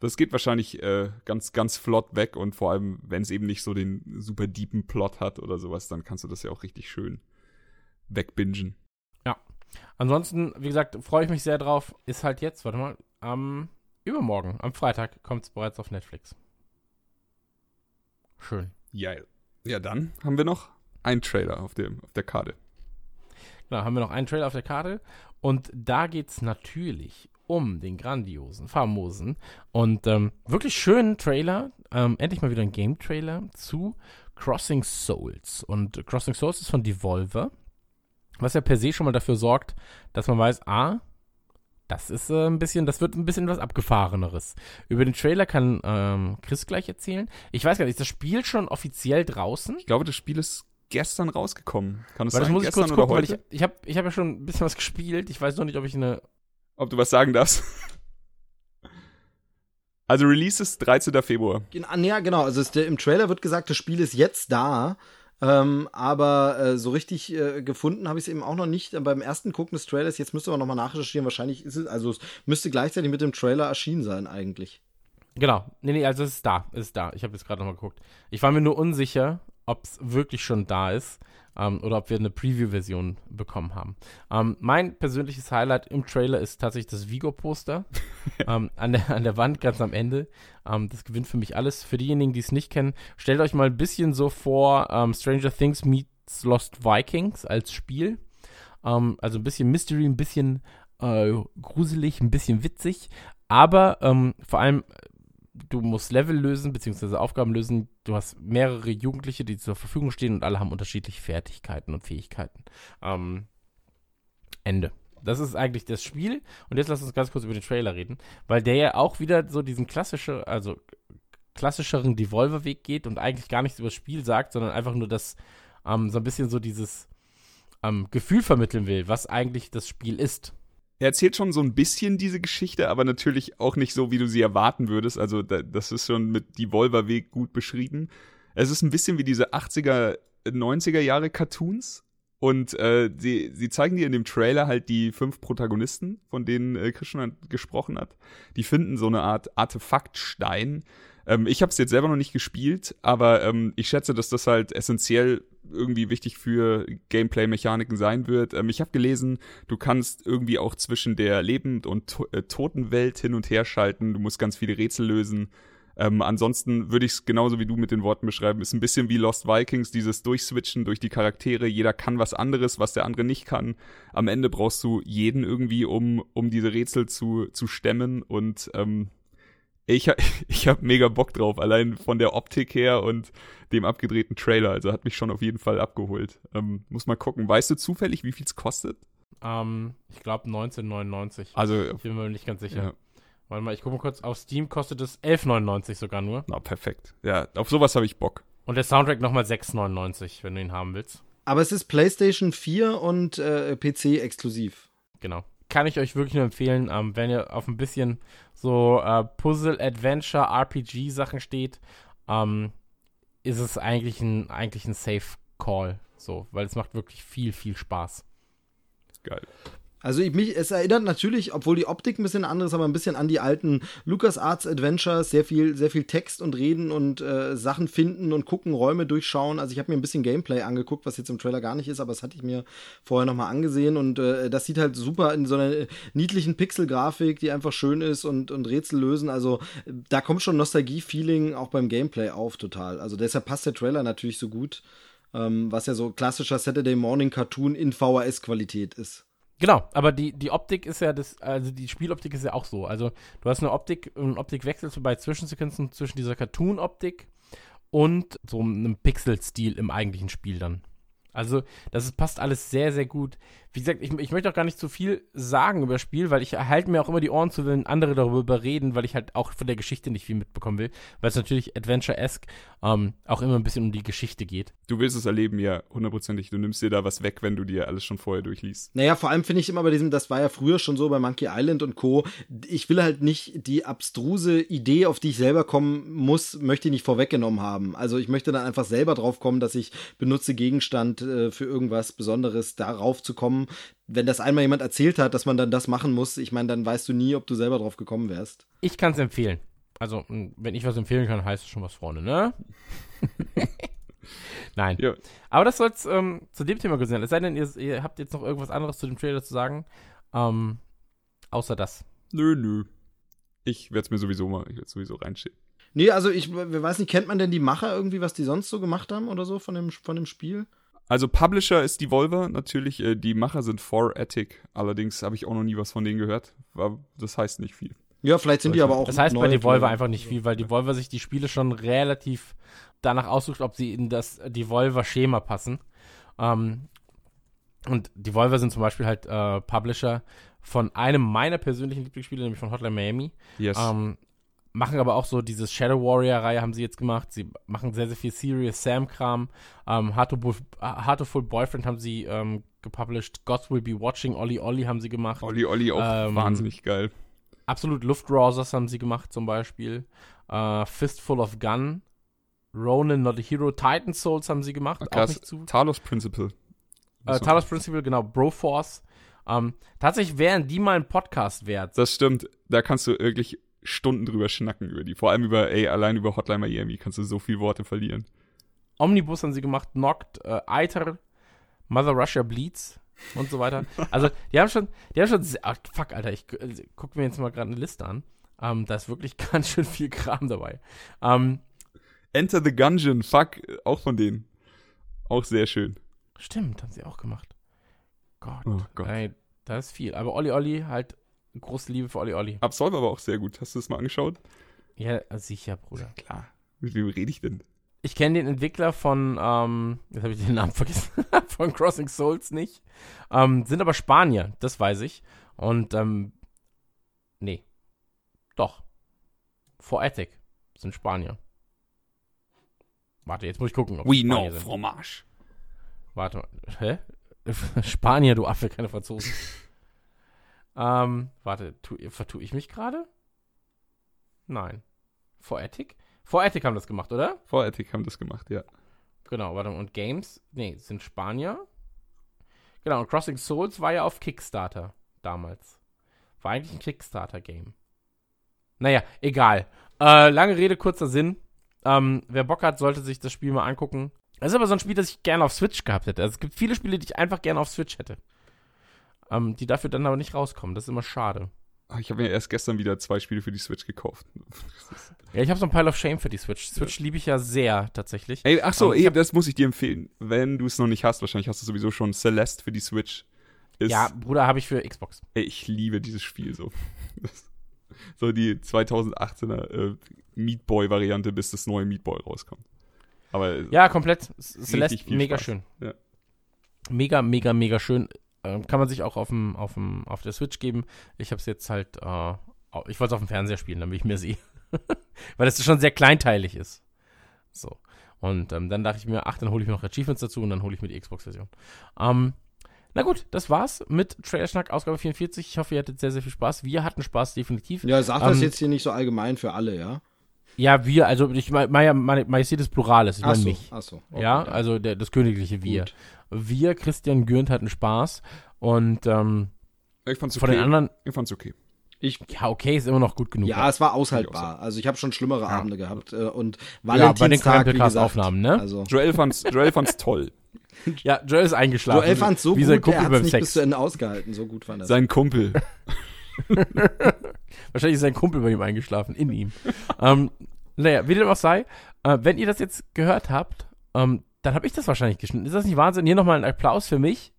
das geht wahrscheinlich äh, ganz, ganz flott weg und vor allem, wenn es eben nicht so den super deepen Plot hat oder sowas, dann kannst du das ja auch richtig schön wegbingen. Ja. Ansonsten, wie gesagt, freue ich mich sehr drauf. Ist halt jetzt, warte mal, am übermorgen, am Freitag, kommt es bereits auf Netflix. Schön. Ja, ja, dann haben wir noch einen Trailer auf, dem, auf der Karte. Genau, haben wir noch einen Trailer auf der Karte. Und da geht es natürlich um den grandiosen, famosen und ähm, wirklich schönen Trailer. Ähm, endlich mal wieder ein Game-Trailer zu Crossing Souls. Und Crossing Souls ist von Devolver, was ja per se schon mal dafür sorgt, dass man weiß, A, Das ist äh, ein bisschen, das wird ein bisschen was Abgefahreneres. Über den Trailer kann ähm, Chris gleich erzählen. Ich weiß gar nicht, ist das Spiel schon offiziell draußen? Ich glaube, das Spiel ist gestern rausgekommen. Kann es Weil das sein? muss ich kurz gucken, weil ich, ich habe ich hab ja schon ein bisschen was gespielt. Ich weiß noch nicht, ob ich eine. Ob du was sagen darfst? Also Release ist 13. Februar. Ah, Ja, genau. Also es, der, im Trailer wird gesagt, das Spiel ist jetzt da. Ähm, aber äh, so richtig äh, gefunden habe ich es eben auch noch nicht. Äh, Beim ersten Gucken des Trailers, jetzt müsste man nochmal nachrecherchieren, wahrscheinlich ist es, also es müsste gleichzeitig mit dem Trailer erschienen sein eigentlich. Genau. Nee, nee, also es ist da. Es ist da. Ich habe jetzt gerade nochmal geguckt. Ich war mir nur unsicher, ob es wirklich schon da ist ähm, oder ob wir eine Preview-Version bekommen haben. Ähm, mein persönliches Highlight im Trailer ist tatsächlich das Vigo-Poster ähm, an, der, an der Wand ganz am Ende. Ähm, das gewinnt für mich alles. Für diejenigen, die es nicht kennen, stellt euch mal ein bisschen so vor ähm, Stranger Things meets Lost Vikings als Spiel. Ähm, also ein bisschen Mystery, ein bisschen äh, gruselig, ein bisschen witzig. Aber vor allem du musst Level lösen, beziehungsweise Aufgaben lösen. Du hast mehrere Jugendliche, die zur Verfügung stehen und alle haben unterschiedliche Fertigkeiten und Fähigkeiten. Ähm, Ende. Das ist eigentlich das Spiel. Und jetzt lass uns ganz kurz über den Trailer reden, weil der ja auch wieder so diesen klassische, also klassischeren Devolver-Weg geht und eigentlich gar nichts über das Spiel sagt, sondern einfach nur das ähm, so ein bisschen so dieses ähm, Gefühl vermitteln will, was eigentlich das Spiel ist. Er erzählt schon so ein bisschen diese Geschichte, aber natürlich auch nicht so, wie du sie erwarten würdest. Also da, das ist schon mit Devolver-Weg gut beschrieben. Es ist ein bisschen wie diese 80er, 90er Jahre Cartoons. Und äh, sie, sie zeigen dir in dem Trailer halt die fünf Protagonisten, von denen äh, Christian gesprochen hat. Die finden so eine Art Artefaktstein. Ähm, ich habe es jetzt selber noch nicht gespielt, aber ähm, ich schätze, dass das halt essentiell irgendwie wichtig für Gameplay-Mechaniken sein wird. Ähm, ich habe gelesen, du kannst irgendwie auch zwischen der Lebend- und to äh, Totenwelt hin und her schalten. Du musst ganz viele Rätsel lösen. Ähm, ansonsten würde ich es genauso wie du mit den Worten beschreiben. Ist ein bisschen wie Lost Vikings, dieses Durchswitchen durch die Charaktere. Jeder kann was anderes, was der andere nicht kann. Am Ende brauchst du jeden irgendwie, um, um diese Rätsel zu, zu stemmen. Und ähm, ich, ich habe mega Bock drauf, allein von der Optik her und dem abgedrehten Trailer. Also hat mich schon auf jeden Fall abgeholt. Ähm, muss mal gucken. Weißt du zufällig, wie viel es kostet? Ähm, ich glaube 1999. Also, ich bin mir nicht ganz sicher. Ja. Warte mal, ich gucke mal kurz. Auf Steam kostet es 11,99 sogar nur. Na, perfekt. Ja, auf sowas habe ich Bock. Und der Soundtrack nochmal 6,99, wenn du ihn haben willst. Aber es ist PlayStation 4 und äh, PC exklusiv. Genau. Kann ich euch wirklich nur empfehlen, ähm, wenn ihr auf ein bisschen so äh, Puzzle, Adventure, RPG-Sachen steht, ähm, ist es eigentlich ein, eigentlich ein Safe Call. So, weil es macht wirklich viel, viel Spaß. Geil. Also ich, mich, es erinnert natürlich, obwohl die Optik ein bisschen anders, aber ein bisschen an die alten LucasArts Adventures, sehr viel, sehr viel Text und Reden und äh, Sachen finden und gucken, Räume durchschauen. Also ich habe mir ein bisschen Gameplay angeguckt, was jetzt im Trailer gar nicht ist, aber das hatte ich mir vorher nochmal angesehen und äh, das sieht halt super in so einer niedlichen Pixel-Grafik, die einfach schön ist und, und Rätsel lösen. Also da kommt schon Nostalgie-Feeling auch beim Gameplay auf total. Also deshalb passt der Trailer natürlich so gut, ähm, was ja so klassischer Saturday Morning Cartoon in VHS-Qualität ist. Genau, aber die, die Optik ist ja das, also die Spieloptik ist ja auch so. Also du hast eine Optik, einen Optikwechsel so bei Zwischensequenzen zwischen dieser Cartoon-Optik und so einem Pixel-Stil im eigentlichen Spiel dann. Also, das ist, passt alles sehr, sehr gut. Wie gesagt, ich, ich möchte auch gar nicht zu viel sagen über das Spiel, weil ich halte mir auch immer die Ohren zu, wenn andere darüber reden, weil ich halt auch von der Geschichte nicht viel mitbekommen will, weil es natürlich Adventure-esque ähm, auch immer ein bisschen um die Geschichte geht. Du willst es erleben, ja, hundertprozentig. Du nimmst dir da was weg, wenn du dir alles schon vorher durchliest. Naja, vor allem finde ich immer bei diesem, das war ja früher schon so bei Monkey Island und Co. Ich will halt nicht die abstruse Idee, auf die ich selber kommen muss, möchte ich nicht vorweggenommen haben. Also ich möchte dann einfach selber drauf kommen, dass ich benutze Gegenstand äh, für irgendwas Besonderes, darauf zu kommen. Wenn das einmal jemand erzählt hat, dass man dann das machen muss, ich meine, dann weißt du nie, ob du selber drauf gekommen wärst. Ich kann es empfehlen. Also, wenn ich was empfehlen kann, heißt es schon was vorne, ne? Nein. Ja. Aber das soll es ähm, zu dem Thema gewesen sein. Es sei denn, ihr, ihr, habt jetzt noch irgendwas anderes zu dem Trailer zu sagen. Ähm, außer das. Nö, nö. Ich werde es mir sowieso mal, ich werde sowieso reinschieben. Nee, also ich weiß nicht, kennt man denn die Macher irgendwie, was die sonst so gemacht haben oder so von dem, von dem Spiel? Also Publisher ist Devolver natürlich, äh, die Macher sind 4Attic, allerdings habe ich auch noch nie was von denen gehört, das heißt nicht viel. Ja, vielleicht sind die aber auch Das heißt bei Devolver einfach nicht viel, weil Devolver sich die Spiele schon relativ danach aussucht, ob sie in das Devolver-Schema passen. Ähm, und Devolver sind zum Beispiel halt äh, Publisher von einem meiner persönlichen Lieblingsspiele, nämlich von Hotline Miami. Yes. Ähm, machen aber auch so dieses Shadow Warrior-Reihe haben sie jetzt gemacht. Sie machen sehr, sehr viel Serious Sam-Kram. Ähm, Full Boyfriend haben sie ähm, gepublished. Gods Will Be Watching, Olli Olli haben sie gemacht. Olli Olli auch Ähm, wahnsinnig geil. Absolut Luftrausers haben sie gemacht zum Beispiel. Äh, Fistful of Gun. Ronin Not a Hero. Titan Souls haben sie gemacht. Auch Krass. nicht zu. Talos Principle. Äh, Talos Principle, genau. Broforce. Ähm, tatsächlich wären die mal ein Podcast wert. Das stimmt. Da kannst du wirklich Stunden drüber schnacken über die. Vor allem über, ey, allein über Hotline Miami kannst du so viel Worte verlieren. Omnibus haben sie gemacht, Knocked, äh, Eiter, Mother Russia Bleeds und so weiter. Also, die haben schon, die haben schon, sehr, ach, fuck, Alter, ich äh, guck mir jetzt mal gerade eine Liste an. Ähm, da ist wirklich ganz schön viel Kram dabei. Ähm, Enter the Gungeon, fuck, auch von denen. Auch sehr schön. stimmt, haben sie auch gemacht. Gott, Oh Gott. ey, da ist viel. Aber Olli Olli, halt, große Liebe für Olli Olli. Absolver aber auch sehr gut. Hast du das mal angeschaut? Ja, sicher, Bruder. Klar. Mit wem rede ich denn? Ich kenne den Entwickler von, ähm, jetzt habe ich den Namen vergessen, von Crossing Souls nicht. Ähm, sind aber Spanier, das weiß ich. Und, ähm, nee. Doch. For Ethic sind Spanier. Warte, jetzt muss ich gucken. ob We die know Spanier sind. fromage. Warte mal. Hä? Spanier, du Affe, keine Franzosen. ähm, warte, tu, vertue ich mich gerade? Nein. For Ethic? For Ethic haben das gemacht, oder? Vor Ethic haben das gemacht, ja. Genau, warte mal. Und Games? Nee, sind Spanier. Genau, und Crossing Souls war ja auf Kickstarter damals. War eigentlich ein Kickstarter-Game. Naja, egal. Äh, lange Rede, kurzer Sinn. Ähm, wer Bock hat, sollte sich das Spiel mal angucken. Das ist aber so ein Spiel, das ich gerne auf Switch gehabt hätte. Also es gibt viele Spiele, die ich einfach gerne auf Switch hätte. Ähm, die dafür dann aber nicht rauskommen. Das ist immer schade. Ah, Ich habe mir erst gestern wieder zwei Spiele für die Switch gekauft. Ja, ich habe so ein Pile of Shame für die Switch. Switch liebe ich ja sehr, tatsächlich. Ey, ach so, Ähm, ey, das muss ich dir empfehlen. Wenn du es noch nicht hast, wahrscheinlich hast du sowieso schon Celeste für die Switch. Ist, ja, Bruder, habe ich für Xbox. Ey, ich liebe dieses Spiel so. So die 2018er äh, Meat Boy-Variante, bis das neue Meat Boy rauskommt. Aber Ja, komplett. Celeste, mega Spaß. schön. Ja. Mega, mega, mega schön. Ähm, kann man sich auch auf, dem, auf, dem, auf der Switch geben. Ich habe es jetzt halt, äh, ich wollte es auf dem Fernseher spielen, damit ich mir sehe. Weil es schon sehr kleinteilig ist. So. Und ähm, dann dachte ich mir, ach, dann hole ich mir noch Achievements dazu und dann hole ich mir die Xbox-Version. Ähm, na gut, das war's mit Trailer Schnack Ausgabe 44. Ich hoffe, ihr hattet sehr, sehr viel Spaß. Wir hatten Spaß, definitiv. Ja, sag das Ähm, jetzt hier nicht so allgemein für alle, ja? Ja, wir, also ich meine, Maja- Majestätis Pluralis, ich meine so, mich. ach so, okay, ja, ja. also der, das königliche Wir. Gut. Wir, Christian Gürnt, hatten Spaß und ähm, ich fand's von okay. den anderen, Ich fand's okay. Ich, ja, okay, ist immer noch gut genug. ja, es war aushaltbar. Also ich habe schon schlimmere Abende gehabt. Äh, und ja bei den Valentinstag, gesagt. Krempelcast-Aufnahmen, ne? Also, Joel fand's, Joel fand's toll. ja, Joel ist eingeschlafen. Joel fand so wie sein gut, Kumpel er hat beim es nicht bis Sex. zu Ende ausgehalten. So gut fand er. Sein Kumpel. Wahrscheinlich ist sein Kumpel bei ihm eingeschlafen, in ihm. ähm, naja, wie dem auch sei, äh, wenn ihr das jetzt gehört habt, ähm, dann habe ich das wahrscheinlich geschnitten. Ist das nicht Wahnsinn? Hier nochmal ein Applaus für mich.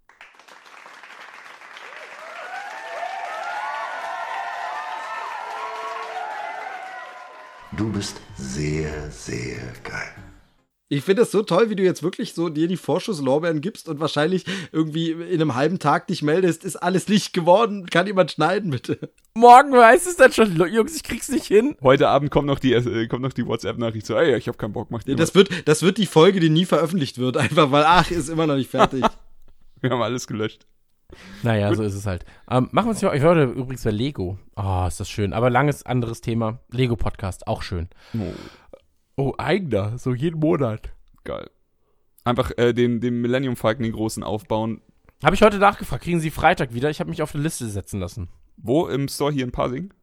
Du bist sehr, sehr geil. Ich finde es so toll, wie du jetzt wirklich so dir die Vorschusslorbeeren gibst und wahrscheinlich irgendwie in einem halben Tag dich meldest, ist alles nicht geworden, kann jemand schneiden, bitte. Morgen weiß es dann schon, Jungs, ich krieg's nicht hin. Heute Abend kommt noch die, äh, kommt noch die WhatsApp-Nachricht so, ey, ich hab keinen Bock, mach Ja, dir das, wird, das wird die Folge, die nie veröffentlicht wird, einfach weil, ach, ist immer noch nicht fertig. Wir haben alles gelöscht. Naja, so ist es halt. Ähm, machen wir uns mal, ich höre übrigens bei Lego. Oh, ist das schön. Aber langes anderes Thema. Lego-Podcast, auch schön. Oh, Oh, eigener, so jeden Monat. geil. Einfach äh, den, den Millennium Falcon, den großen aufbauen. Habe ich heute nachgefragt, kriegen Sie Freitag wieder? Ich habe mich auf eine Liste setzen lassen. Wo? Im Store hier in Pasing?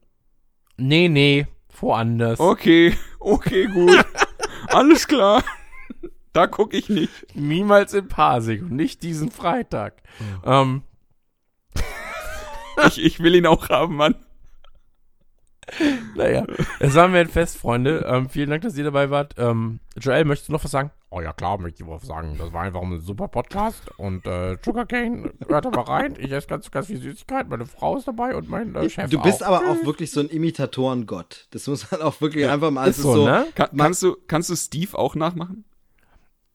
Nee, nee, woanders. Okay, okay, gut. alles klar. Da guck ich nicht. Niemals in Pasig und nicht diesen Freitag. Ähm, Ich, ich will ihn auch haben, Mann. Naja, es war mir ein Fest, Freunde. Ähm, vielen Dank, dass ihr dabei wart. Ähm, Joel, möchtest du noch was sagen? Oh ja, klar, möchte ich was sagen. Das war einfach ein super Podcast. Und äh, Sugarcane, hört da mal rein. Ich esse ganz, ganz viel Süßigkeit. Meine Frau ist dabei und mein äh, Chef Du bist auch. aber auch wirklich so ein Imitatoren-Gott. Das muss man auch wirklich einfach mal. ist es so, ne? Kann, kannst, du, kannst du Steve auch nachmachen?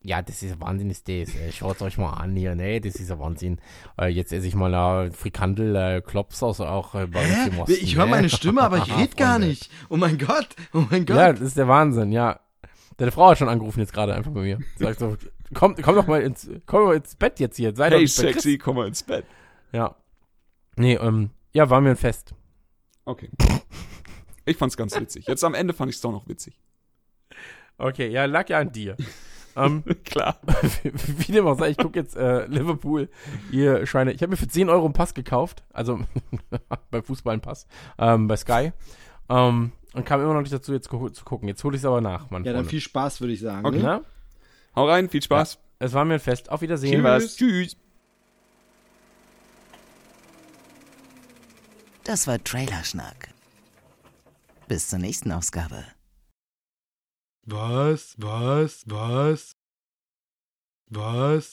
Ja, das ist Wahnsinn, ist das. Äh, Schaut euch mal an hier, ne? Das ist ein Wahnsinn. Äh, jetzt esse ich mal äh, Frikandel, äh, Klopsauce auch äh, bei uns Hä? im Osten, Ich höre ne? meine Stimme, aber ich rede gar nicht. Oh mein Gott, oh mein Gott. Ja, das ist der Wahnsinn, ja. Deine Frau hat schon angerufen jetzt gerade einfach bei mir. Sagt so, komm, komm doch mal ins, komm mal ins Bett jetzt hier. Sei doch Hey, nicht bei sexy, komm mal ins Bett. Ja. Nee, ähm, ja, waren wir ein Fest. Okay. Ich fand's ganz witzig. Jetzt am Ende fand ich's doch noch witzig. Okay, ja, lag ja an dir. ähm, Klar. wie dem auch sei, ich gucke jetzt äh, Liverpool, ihr Schweine. Ich habe mir für 10 Euro einen Pass gekauft, also bei Fußball einen Pass, ähm, bei Sky. Ähm, und kam immer noch nicht dazu, jetzt zu gucken. Jetzt hole ich es aber nach, Mann. Ja, dann viel Spaß, würde ich sagen. Okay. Ne? Na? Hau rein, viel Spaß. Ja, es war mir ein Fest. Auf Wiedersehen. Tschüss. Tschüss. Das war Trailerschnack. Bis zur nächsten Ausgabe. Was? Was? Was? Was?